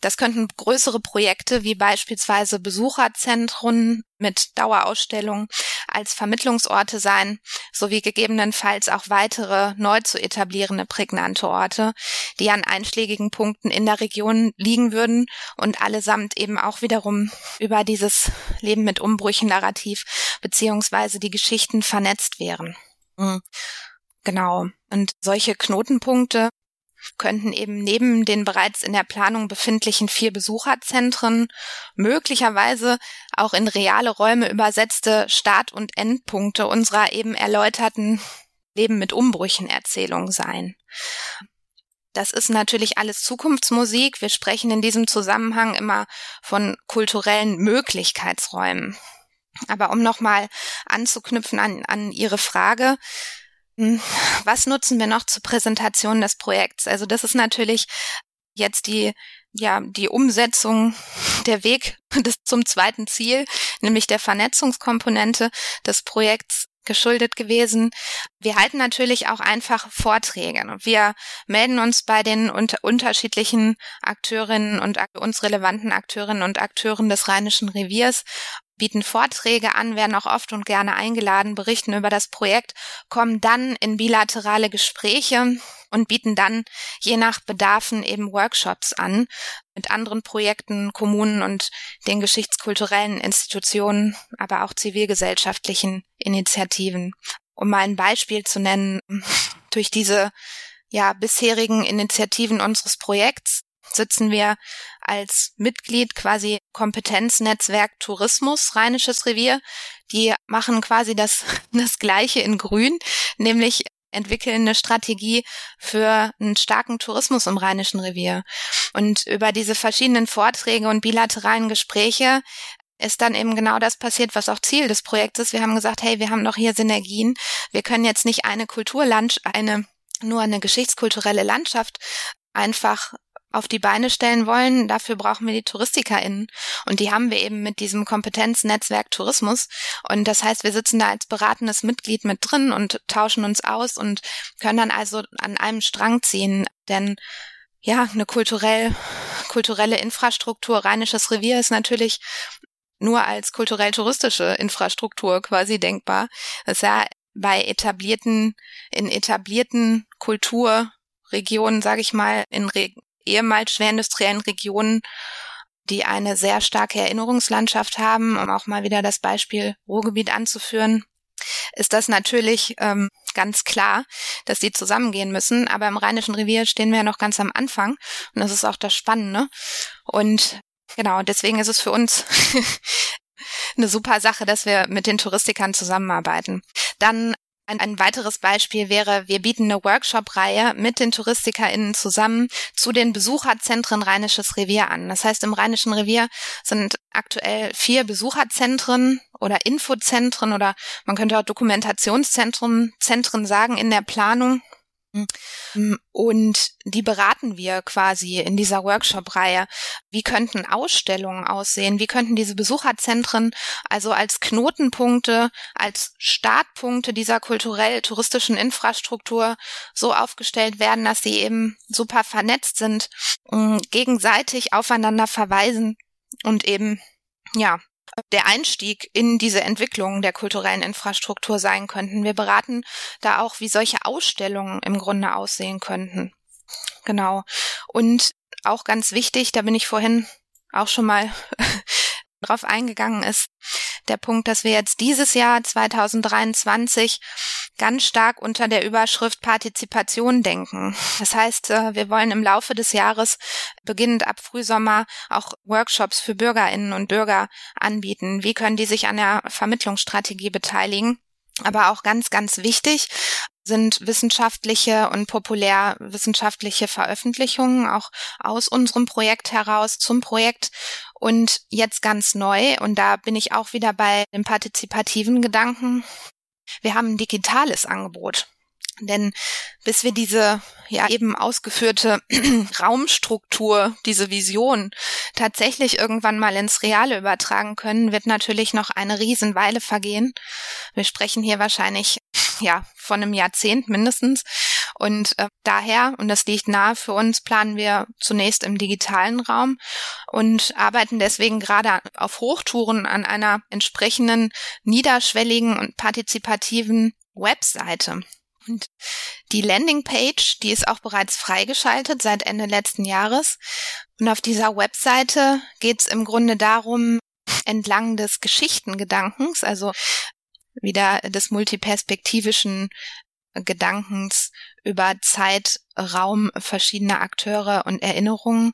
Das könnten größere Projekte wie beispielsweise Besucherzentren mit Dauerausstellungen als Vermittlungsorte sein, sowie gegebenenfalls auch weitere neu zu etablierende prägnante Orte, die an einschlägigen Punkten in der Region liegen würden und allesamt eben auch wiederum über dieses Leben mit Umbrüchen Narrativ beziehungsweise die Geschichten vernetzt wären. Mhm. Genau. Und solche Knotenpunkte könnten eben neben den bereits in der Planung befindlichen vier Besucherzentren möglicherweise auch in reale Räume übersetzte Start- und Endpunkte unserer eben erläuterten Leben mit Umbrüchen Erzählung sein. Das ist natürlich alles Zukunftsmusik. Wir sprechen in diesem Zusammenhang immer von kulturellen Möglichkeitsräumen. Aber um nochmal anzuknüpfen an, an Ihre Frage, was nutzen wir noch zur Präsentation des Projekts? Also das ist natürlich jetzt die ja, die Umsetzung, der Weg [laughs] des, zum zweiten Ziel, nämlich der Vernetzungskomponente des Projekts geschuldet gewesen. Wir halten natürlich auch einfach Vorträge. Wir melden uns bei den unter unterschiedlichen Akteurinnen und uns relevanten Akteurinnen und Akteuren des Rheinischen Reviers bieten Vorträge an, werden auch oft und gerne eingeladen, berichten über das Projekt, kommen dann in bilaterale Gespräche und bieten dann je nach Bedarfen eben Workshops an mit anderen Projekten, Kommunen und den geschichtskulturellen Institutionen, aber auch zivilgesellschaftlichen Initiativen. Um mal ein Beispiel zu nennen, durch diese ja, bisherigen Initiativen unseres Projekts sitzen wir als Mitglied quasi Kompetenznetzwerk Tourismus Rheinisches Revier. Die machen quasi das, [laughs] das Gleiche in Grün, nämlich entwickeln eine Strategie für einen starken Tourismus im Rheinischen Revier. Und über diese verschiedenen Vorträge und bilateralen Gespräche ist dann eben genau das passiert, was auch Ziel des Projekts ist. Wir haben gesagt, hey, wir haben doch hier Synergien. Wir können jetzt nicht eine Kulturland, eine nur eine geschichtskulturelle Landschaft einfach auf die Beine stellen wollen, dafür brauchen wir die TouristikerInnen. Und die haben wir eben mit diesem Kompetenznetzwerk Tourismus. Und das heißt, wir sitzen da als beratendes Mitglied mit drin und tauschen uns aus und können dann also an einem Strang ziehen. Denn ja, eine kulturell, kulturelle Infrastruktur, Rheinisches Revier ist natürlich nur als kulturell-touristische Infrastruktur quasi denkbar. Das ist ja bei etablierten, in etablierten Kulturregionen, sage ich mal, in Re ehemals schwerindustriellen Regionen, die eine sehr starke Erinnerungslandschaft haben, um auch mal wieder das Beispiel Ruhrgebiet anzuführen, ist das natürlich ähm, ganz klar, dass die zusammengehen müssen. Aber im Rheinischen Revier stehen wir ja noch ganz am Anfang und das ist auch das Spannende. Und genau, deswegen ist es für uns [laughs] eine super Sache, dass wir mit den Touristikern zusammenarbeiten. Dann ein, ein weiteres Beispiel wäre, wir bieten eine Workshop-Reihe mit den TouristikerInnen zusammen zu den Besucherzentren Rheinisches Revier an. Das heißt, im Rheinischen Revier sind aktuell vier Besucherzentren oder Infozentren oder man könnte auch Dokumentationszentren Zentren sagen in der Planung. Und die beraten wir quasi in dieser Workshop-Reihe. Wie könnten Ausstellungen aussehen? Wie könnten diese Besucherzentren also als Knotenpunkte, als Startpunkte dieser kulturell-touristischen Infrastruktur so aufgestellt werden, dass sie eben super vernetzt sind, gegenseitig aufeinander verweisen und eben ja, der Einstieg in diese Entwicklung der kulturellen Infrastruktur sein könnten. Wir beraten da auch, wie solche Ausstellungen im Grunde aussehen könnten. Genau. Und auch ganz wichtig, da bin ich vorhin auch schon mal [laughs] drauf eingegangen ist, der Punkt, dass wir jetzt dieses Jahr 2023 ganz stark unter der Überschrift Partizipation denken. Das heißt, äh, wir wollen im Laufe des Jahres, beginnend ab Frühsommer, auch Workshops für Bürgerinnen und Bürger anbieten. Wie können die sich an der Vermittlungsstrategie beteiligen? Aber auch ganz, ganz wichtig sind wissenschaftliche und populärwissenschaftliche Veröffentlichungen auch aus unserem Projekt heraus zum Projekt und jetzt ganz neu und da bin ich auch wieder bei dem partizipativen Gedanken. Wir haben ein digitales Angebot. Denn bis wir diese ja eben ausgeführte [clears throat] Raumstruktur, diese Vision tatsächlich irgendwann mal ins Reale übertragen können, wird natürlich noch eine Riesenweile vergehen. Wir sprechen hier wahrscheinlich ja von einem Jahrzehnt mindestens. Und äh, daher, und das liegt nahe für uns, planen wir zunächst im digitalen Raum und arbeiten deswegen gerade auf Hochtouren an einer entsprechenden niederschwelligen und partizipativen Webseite. Und die Landingpage, die ist auch bereits freigeschaltet seit Ende letzten Jahres. Und auf dieser Webseite geht es im Grunde darum, entlang des Geschichtengedankens, also wieder des multiperspektivischen Gedankens über Zeit, Raum, verschiedene Akteure und Erinnerungen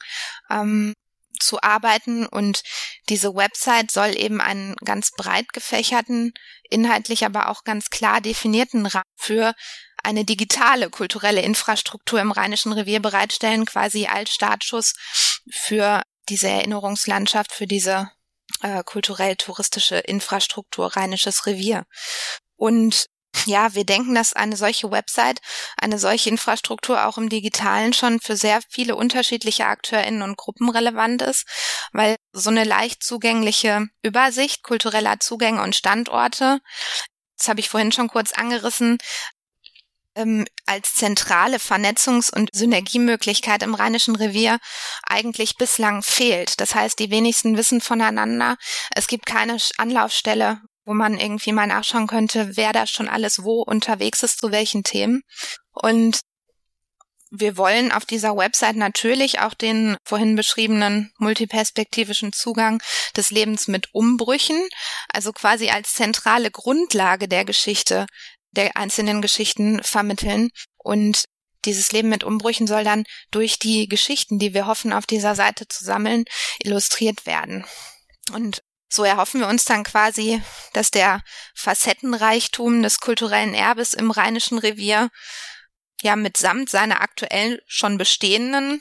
ähm, zu arbeiten. Und diese Website soll eben einen ganz breit gefächerten, inhaltlich aber auch ganz klar definierten Rahmen für eine digitale kulturelle Infrastruktur im Rheinischen Revier bereitstellen, quasi als Startschuss für diese Erinnerungslandschaft, für diese äh, kulturell-touristische Infrastruktur Rheinisches Revier. Und ja, wir denken, dass eine solche Website, eine solche Infrastruktur auch im Digitalen schon für sehr viele unterschiedliche AkteurInnen und Gruppen relevant ist, weil so eine leicht zugängliche Übersicht kultureller Zugänge und Standorte, das habe ich vorhin schon kurz angerissen, ähm, als zentrale Vernetzungs- und Synergiemöglichkeit im Rheinischen Revier eigentlich bislang fehlt. Das heißt, die wenigsten wissen voneinander. Es gibt keine Anlaufstelle, wo man irgendwie mal nachschauen könnte, wer da schon alles wo unterwegs ist, zu welchen Themen. Und wir wollen auf dieser Website natürlich auch den vorhin beschriebenen multiperspektivischen Zugang des Lebens mit Umbrüchen, also quasi als zentrale Grundlage der Geschichte der einzelnen Geschichten vermitteln. Und dieses Leben mit Umbrüchen soll dann durch die Geschichten, die wir hoffen, auf dieser Seite zu sammeln, illustriert werden. Und so erhoffen wir uns dann quasi, dass der Facettenreichtum des kulturellen Erbes im Rheinischen Revier ja mitsamt seiner aktuell schon bestehenden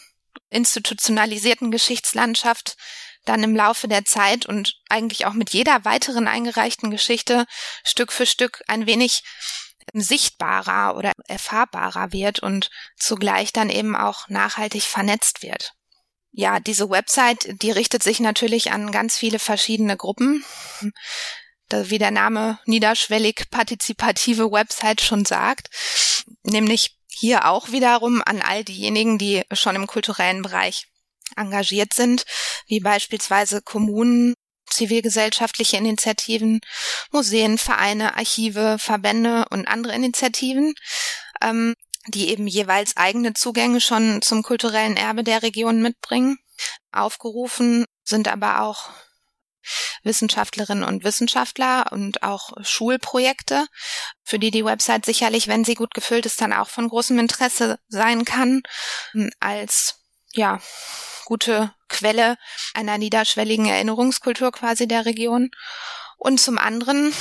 institutionalisierten Geschichtslandschaft dann im Laufe der Zeit und eigentlich auch mit jeder weiteren eingereichten Geschichte Stück für Stück ein wenig sichtbarer oder erfahrbarer wird und zugleich dann eben auch nachhaltig vernetzt wird. Ja, diese Website, die richtet sich natürlich an ganz viele verschiedene Gruppen. Wie der Name niederschwellig partizipative Website schon sagt, nämlich hier auch wiederum an all diejenigen, die schon im kulturellen Bereich engagiert sind, wie beispielsweise Kommunen, zivilgesellschaftliche Initiativen, Museen, Vereine, Archive, Verbände und andere Initiativen, ähm, die eben jeweils eigene Zugänge schon zum kulturellen Erbe der Region mitbringen. Aufgerufen sind aber auch Wissenschaftlerinnen und Wissenschaftler und auch Schulprojekte, für die die Website sicherlich, wenn sie gut gefüllt ist, dann auch von großem Interesse sein kann, als ja gute Quelle einer niederschwelligen Erinnerungskultur quasi der Region. Und zum anderen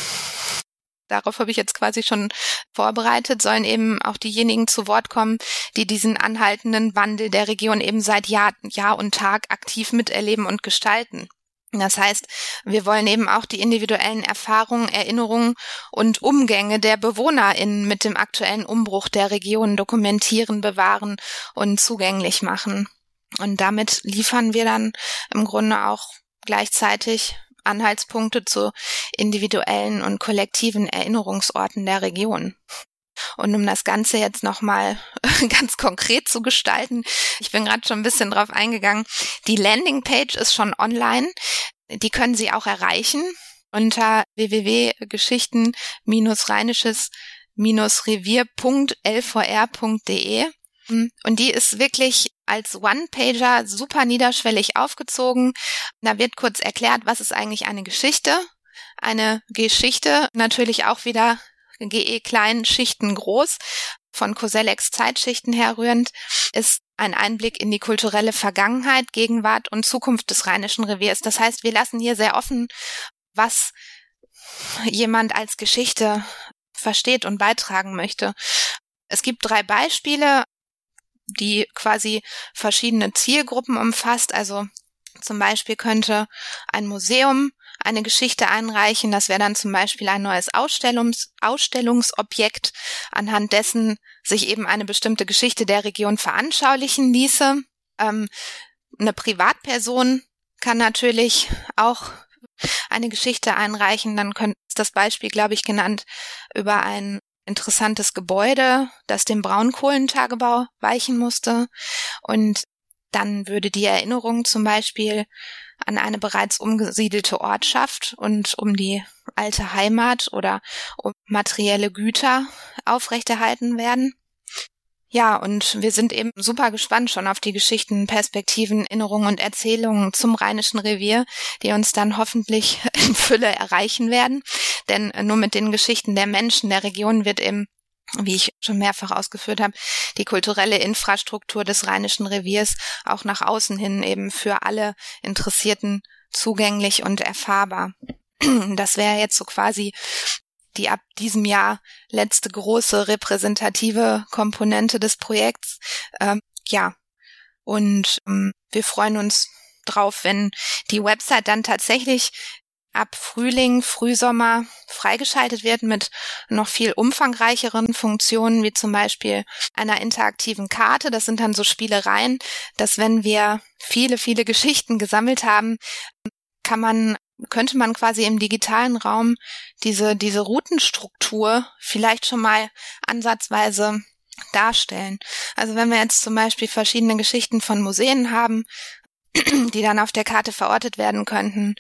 darauf habe ich jetzt quasi schon vorbereitet, sollen eben auch diejenigen zu Wort kommen, die diesen anhaltenden Wandel der Region eben seit Jahr, Jahr und Tag aktiv miterleben und gestalten. Das heißt, wir wollen eben auch die individuellen Erfahrungen, Erinnerungen und Umgänge der BewohnerInnen mit dem aktuellen Umbruch der Region dokumentieren, bewahren und zugänglich machen. Und damit liefern wir dann im Grunde auch gleichzeitig Anhaltspunkte zu individuellen und kollektiven Erinnerungsorten der Region. Und um das Ganze jetzt nochmal [laughs] ganz konkret zu gestalten, ich bin gerade schon ein bisschen drauf eingegangen, die Landingpage ist schon online. Die können Sie auch erreichen unter www.geschichten-revier.lvr.de. Und die ist wirklich als One-Pager super niederschwellig aufgezogen. Da wird kurz erklärt, was ist eigentlich eine Geschichte. Eine Geschichte, natürlich auch wieder GE klein, Schichten groß, von Coselex Zeitschichten herrührend, ist ein Einblick in die kulturelle Vergangenheit, Gegenwart und Zukunft des Rheinischen Reviers. Das heißt, wir lassen hier sehr offen, was jemand als Geschichte versteht und beitragen möchte. Es gibt drei Beispiele die quasi verschiedene Zielgruppen umfasst. Also zum Beispiel könnte ein Museum eine Geschichte einreichen. Das wäre dann zum Beispiel ein neues Ausstellungs Ausstellungsobjekt, anhand dessen sich eben eine bestimmte Geschichte der Region veranschaulichen ließe. Ähm, eine Privatperson kann natürlich auch eine Geschichte einreichen. Dann könnte das Beispiel, glaube ich, genannt über ein interessantes Gebäude, das dem Braunkohlentagebau weichen musste. Und dann würde die Erinnerung zum Beispiel an eine bereits umgesiedelte Ortschaft und um die alte Heimat oder um materielle Güter aufrechterhalten werden. Ja, und wir sind eben super gespannt schon auf die Geschichten, Perspektiven, Erinnerungen und Erzählungen zum Rheinischen Revier, die uns dann hoffentlich [laughs] in Fülle erreichen werden. Denn nur mit den Geschichten der Menschen der Region wird eben wie ich schon mehrfach ausgeführt habe, die kulturelle Infrastruktur des Rheinischen Reviers auch nach außen hin eben für alle Interessierten zugänglich und erfahrbar. [clears throat] Das wäre jetzt so quasi die ab diesem Jahr letzte große repräsentative Komponente des Projekts. Ähm, ja, und ähm, wir freuen uns drauf, wenn die Website dann tatsächlich ab Frühling, Frühsommer freigeschaltet wird mit noch viel umfangreicheren Funktionen, wie zum Beispiel einer interaktiven Karte. Das sind dann so Spielereien, dass wenn wir viele, viele [laughs] Geschichten gesammelt haben, kann man könnte man quasi im digitalen Raum diese, diese Routenstruktur vielleicht schon mal ansatzweise darstellen. Also wenn wir jetzt zum Beispiel verschiedene Geschichten von Museen haben, [clears throat] die dann auf der Karte verortet werden könnten,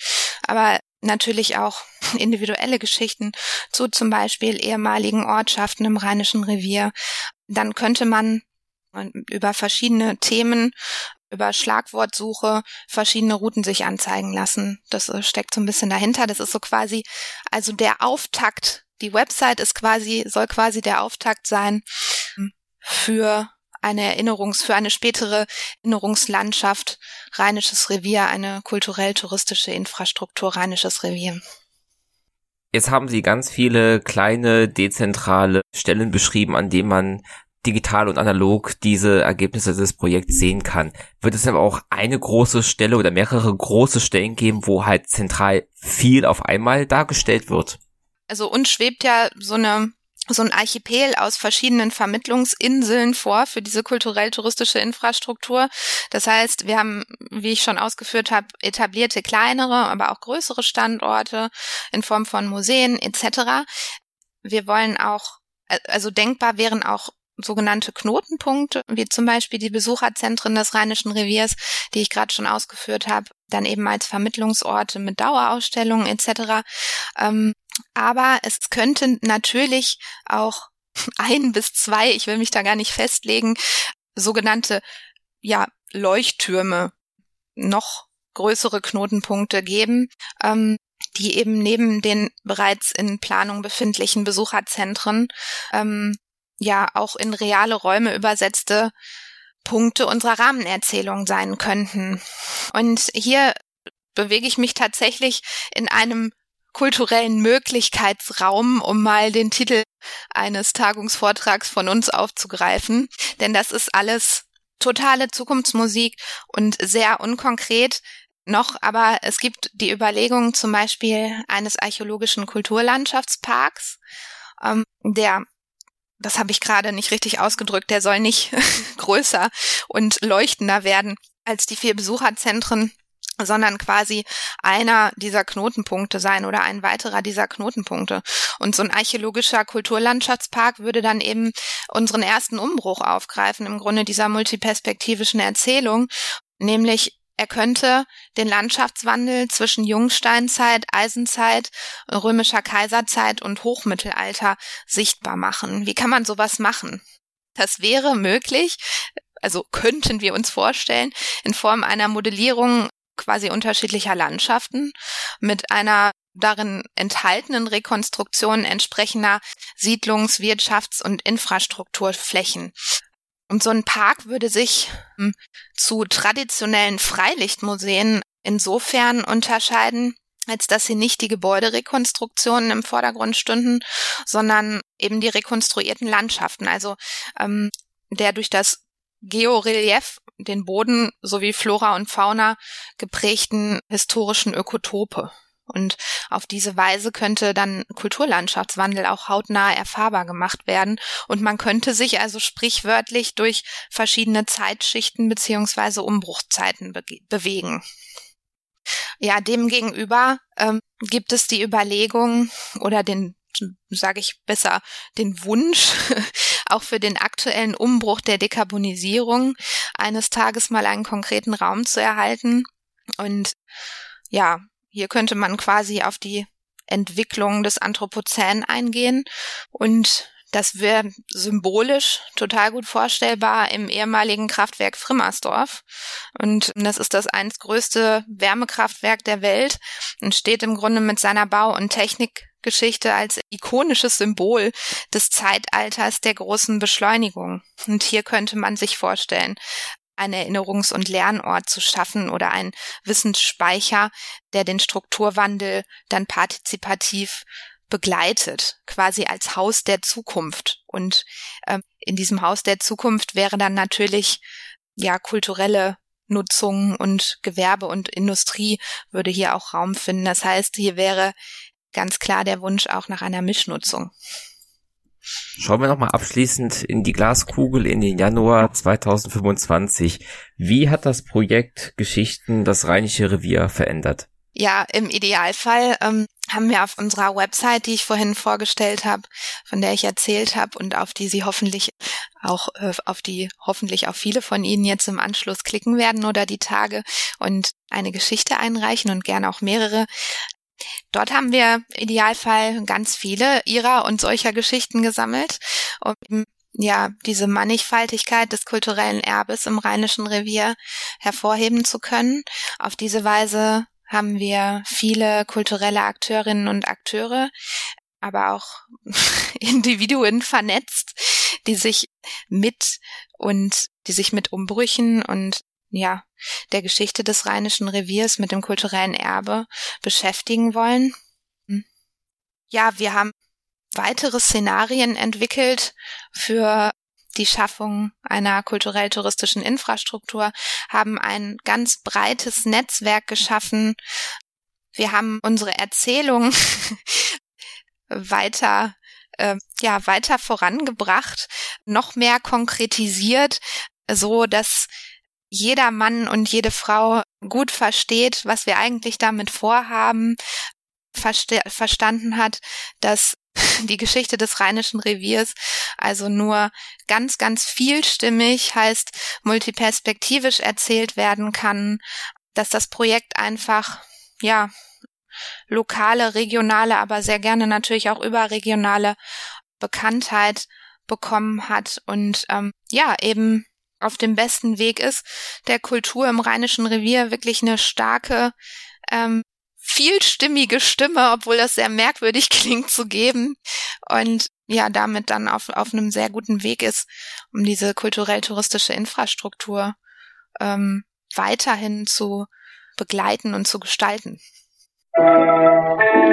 aber natürlich auch individuelle Geschichten zu zum Beispiel ehemaligen Ortschaften im Rheinischen Revier, dann könnte man über verschiedene Themen über Schlagwortsuche verschiedene Routen sich anzeigen lassen. Das äh, steckt so ein bisschen dahinter. Das ist so quasi, also der Auftakt. Die Website ist quasi, soll quasi der Auftakt sein für eine Erinnerungs, für eine spätere Erinnerungslandschaft Rheinisches Revier, eine kulturell-touristische Infrastruktur Rheinisches Revier. Jetzt haben Sie ganz viele kleine dezentrale Stellen beschrieben, an denen man digital und analog diese Ergebnisse des Projekts sehen kann. Wird es aber auch eine große Stelle oder mehrere große Stellen geben, wo halt zentral viel auf einmal dargestellt wird? Also uns schwebt ja so eine so ein Archipel aus verschiedenen Vermittlungsinseln vor für diese kulturell-touristische Infrastruktur. Das heißt, wir haben, wie ich schon ausgeführt habe, etablierte kleinere, aber auch größere Standorte in Form von Museen etc. Wir wollen auch, also denkbar wären auch sogenannte Knotenpunkte, wie zum Beispiel die Besucherzentren des Rheinischen Reviers, die ich gerade schon ausgeführt habe, dann eben als Vermittlungsorte mit Dauerausstellungen etc. Ähm, aber es könnte natürlich auch [laughs] ein bis zwei, ich will mich da gar nicht festlegen, sogenannte ja Leuchttürme noch größere Knotenpunkte geben, ähm, die eben neben den bereits in Planung befindlichen Besucherzentren ähm, ja auch in reale Räume übersetzte Punkte unserer Rahmenerzählung sein könnten. Und hier bewege ich mich tatsächlich in einem kulturellen Möglichkeitsraum, um mal den Titel eines Tagungsvortrags von uns aufzugreifen. Denn das ist alles totale Zukunftsmusik und sehr unkonkret noch, aber es gibt die Überlegung zum Beispiel eines archäologischen Kulturlandschaftsparks, ähm, der das habe ich gerade nicht richtig ausgedrückt, der soll nicht [laughs] größer und leuchtender werden als die vier Besucherzentren sondern quasi einer dieser Knotenpunkte sein oder ein weiterer dieser Knotenpunkte. Und so ein archäologischer Kulturlandschaftspark würde dann eben unseren ersten Umbruch aufgreifen, im Grunde dieser multiperspektivischen Erzählung, nämlich er könnte den Landschaftswandel zwischen Jungsteinzeit, Eisenzeit, römischer Kaiserzeit und Hochmittelalter sichtbar machen. Wie kann man sowas machen? Das wäre möglich, also könnten wir uns vorstellen, in Form einer Modellierung quasi unterschiedlicher Landschaften mit einer darin enthaltenen Rekonstruktion entsprechender Siedlungs-, Wirtschafts- und Infrastrukturflächen. Und so ein Park würde sich hm, zu traditionellen Freilichtmuseen insofern unterscheiden, als dass sie nicht die Gebäuderekonstruktionen im Vordergrund stünden, sondern eben die rekonstruierten Landschaften. Also ähm, der durch das Georelief, den Boden sowie Flora und Fauna geprägten historischen Ökotope. Und auf diese Weise könnte dann Kulturlandschaftswandel auch hautnah erfahrbar gemacht werden. Und man könnte sich also sprichwörtlich durch verschiedene Zeitschichten beziehungsweise Umbruchzeiten be bewegen. Ja, demgegenüber ähm, gibt es die Überlegung oder den sage ich besser, den Wunsch, [laughs] auch für den aktuellen Umbruch der Dekarbonisierung eines Tages mal einen konkreten Raum zu erhalten. Und ja, hier könnte man quasi auf die Entwicklung des Anthropozän eingehen und das wäre symbolisch total gut vorstellbar im ehemaligen Kraftwerk Frimmersdorf. Und das ist das einst größte Wärmekraftwerk der Welt und steht im Grunde mit seiner Bau- und Technikgeschichte als ikonisches Symbol des Zeitalters der großen Beschleunigung. Und hier könnte man sich vorstellen, einen Erinnerungs- und Lernort zu schaffen oder einen Wissensspeicher, der den Strukturwandel dann partizipativ begleitet, quasi als Haus der Zukunft. Und ähm, in diesem Haus der Zukunft wäre dann natürlich ja kulturelle Nutzung und Gewerbe und Industrie würde hier auch Raum finden. Das heißt, hier wäre ganz klar der Wunsch auch nach einer Mischnutzung. Schauen wir nochmal abschließend in die Glaskugel in den Januar 2025. Wie hat das Projekt Geschichten das Rheinische Revier verändert? Ja, im Idealfall ähm, haben wir auf unserer Website, die ich vorhin vorgestellt habe, von der ich erzählt habe und auf die Sie hoffentlich auch äh, auf die hoffentlich auch viele von Ihnen jetzt im Anschluss klicken werden oder die Tage und eine Geschichte einreichen und gerne auch mehrere. Dort haben wir im Idealfall ganz viele ihrer und solcher Geschichten gesammelt, um ja, diese Mannigfaltigkeit des kulturellen Erbes im Rheinischen Revier hervorheben zu können. Auf diese Weise haben wir viele kulturelle Akteurinnen und Akteure, aber auch [laughs] Individuen vernetzt, die sich mit und die sich mit Umbrüchen und ja, der Geschichte des Rheinischen Reviers mit dem kulturellen Erbe beschäftigen wollen. Hm. Ja, wir haben weitere Szenarien entwickelt für die Schaffung einer kulturell-touristischen Infrastruktur, haben ein ganz breites Netzwerk geschaffen. Wir haben unsere Erzählung [laughs] weiter äh, ja weiter vorangebracht, noch mehr konkretisiert, so dass jeder Mann und jede Frau gut versteht, was wir eigentlich damit vorhaben, verstanden hat, dass [laughs] die Geschichte des Rheinischen Reviers also nur ganz, ganz vielstimmig heißt multiperspektivisch erzählt werden kann, dass das Projekt einfach, ja, lokale, regionale, aber sehr gerne natürlich auch überregionale Bekanntheit bekommen hat und ähm, ja, eben auf dem besten Weg ist, der Kultur im Rheinischen Revier wirklich eine starke, ähm, vielstimmige Stimme, obwohl das sehr merkwürdig [laughs] klingt, zu geben. Und ja, damit dann auf, auf einem sehr guten Weg ist, um diese kulturell-touristische Infrastruktur ähm, weiterhin zu begleiten und zu gestalten. Musik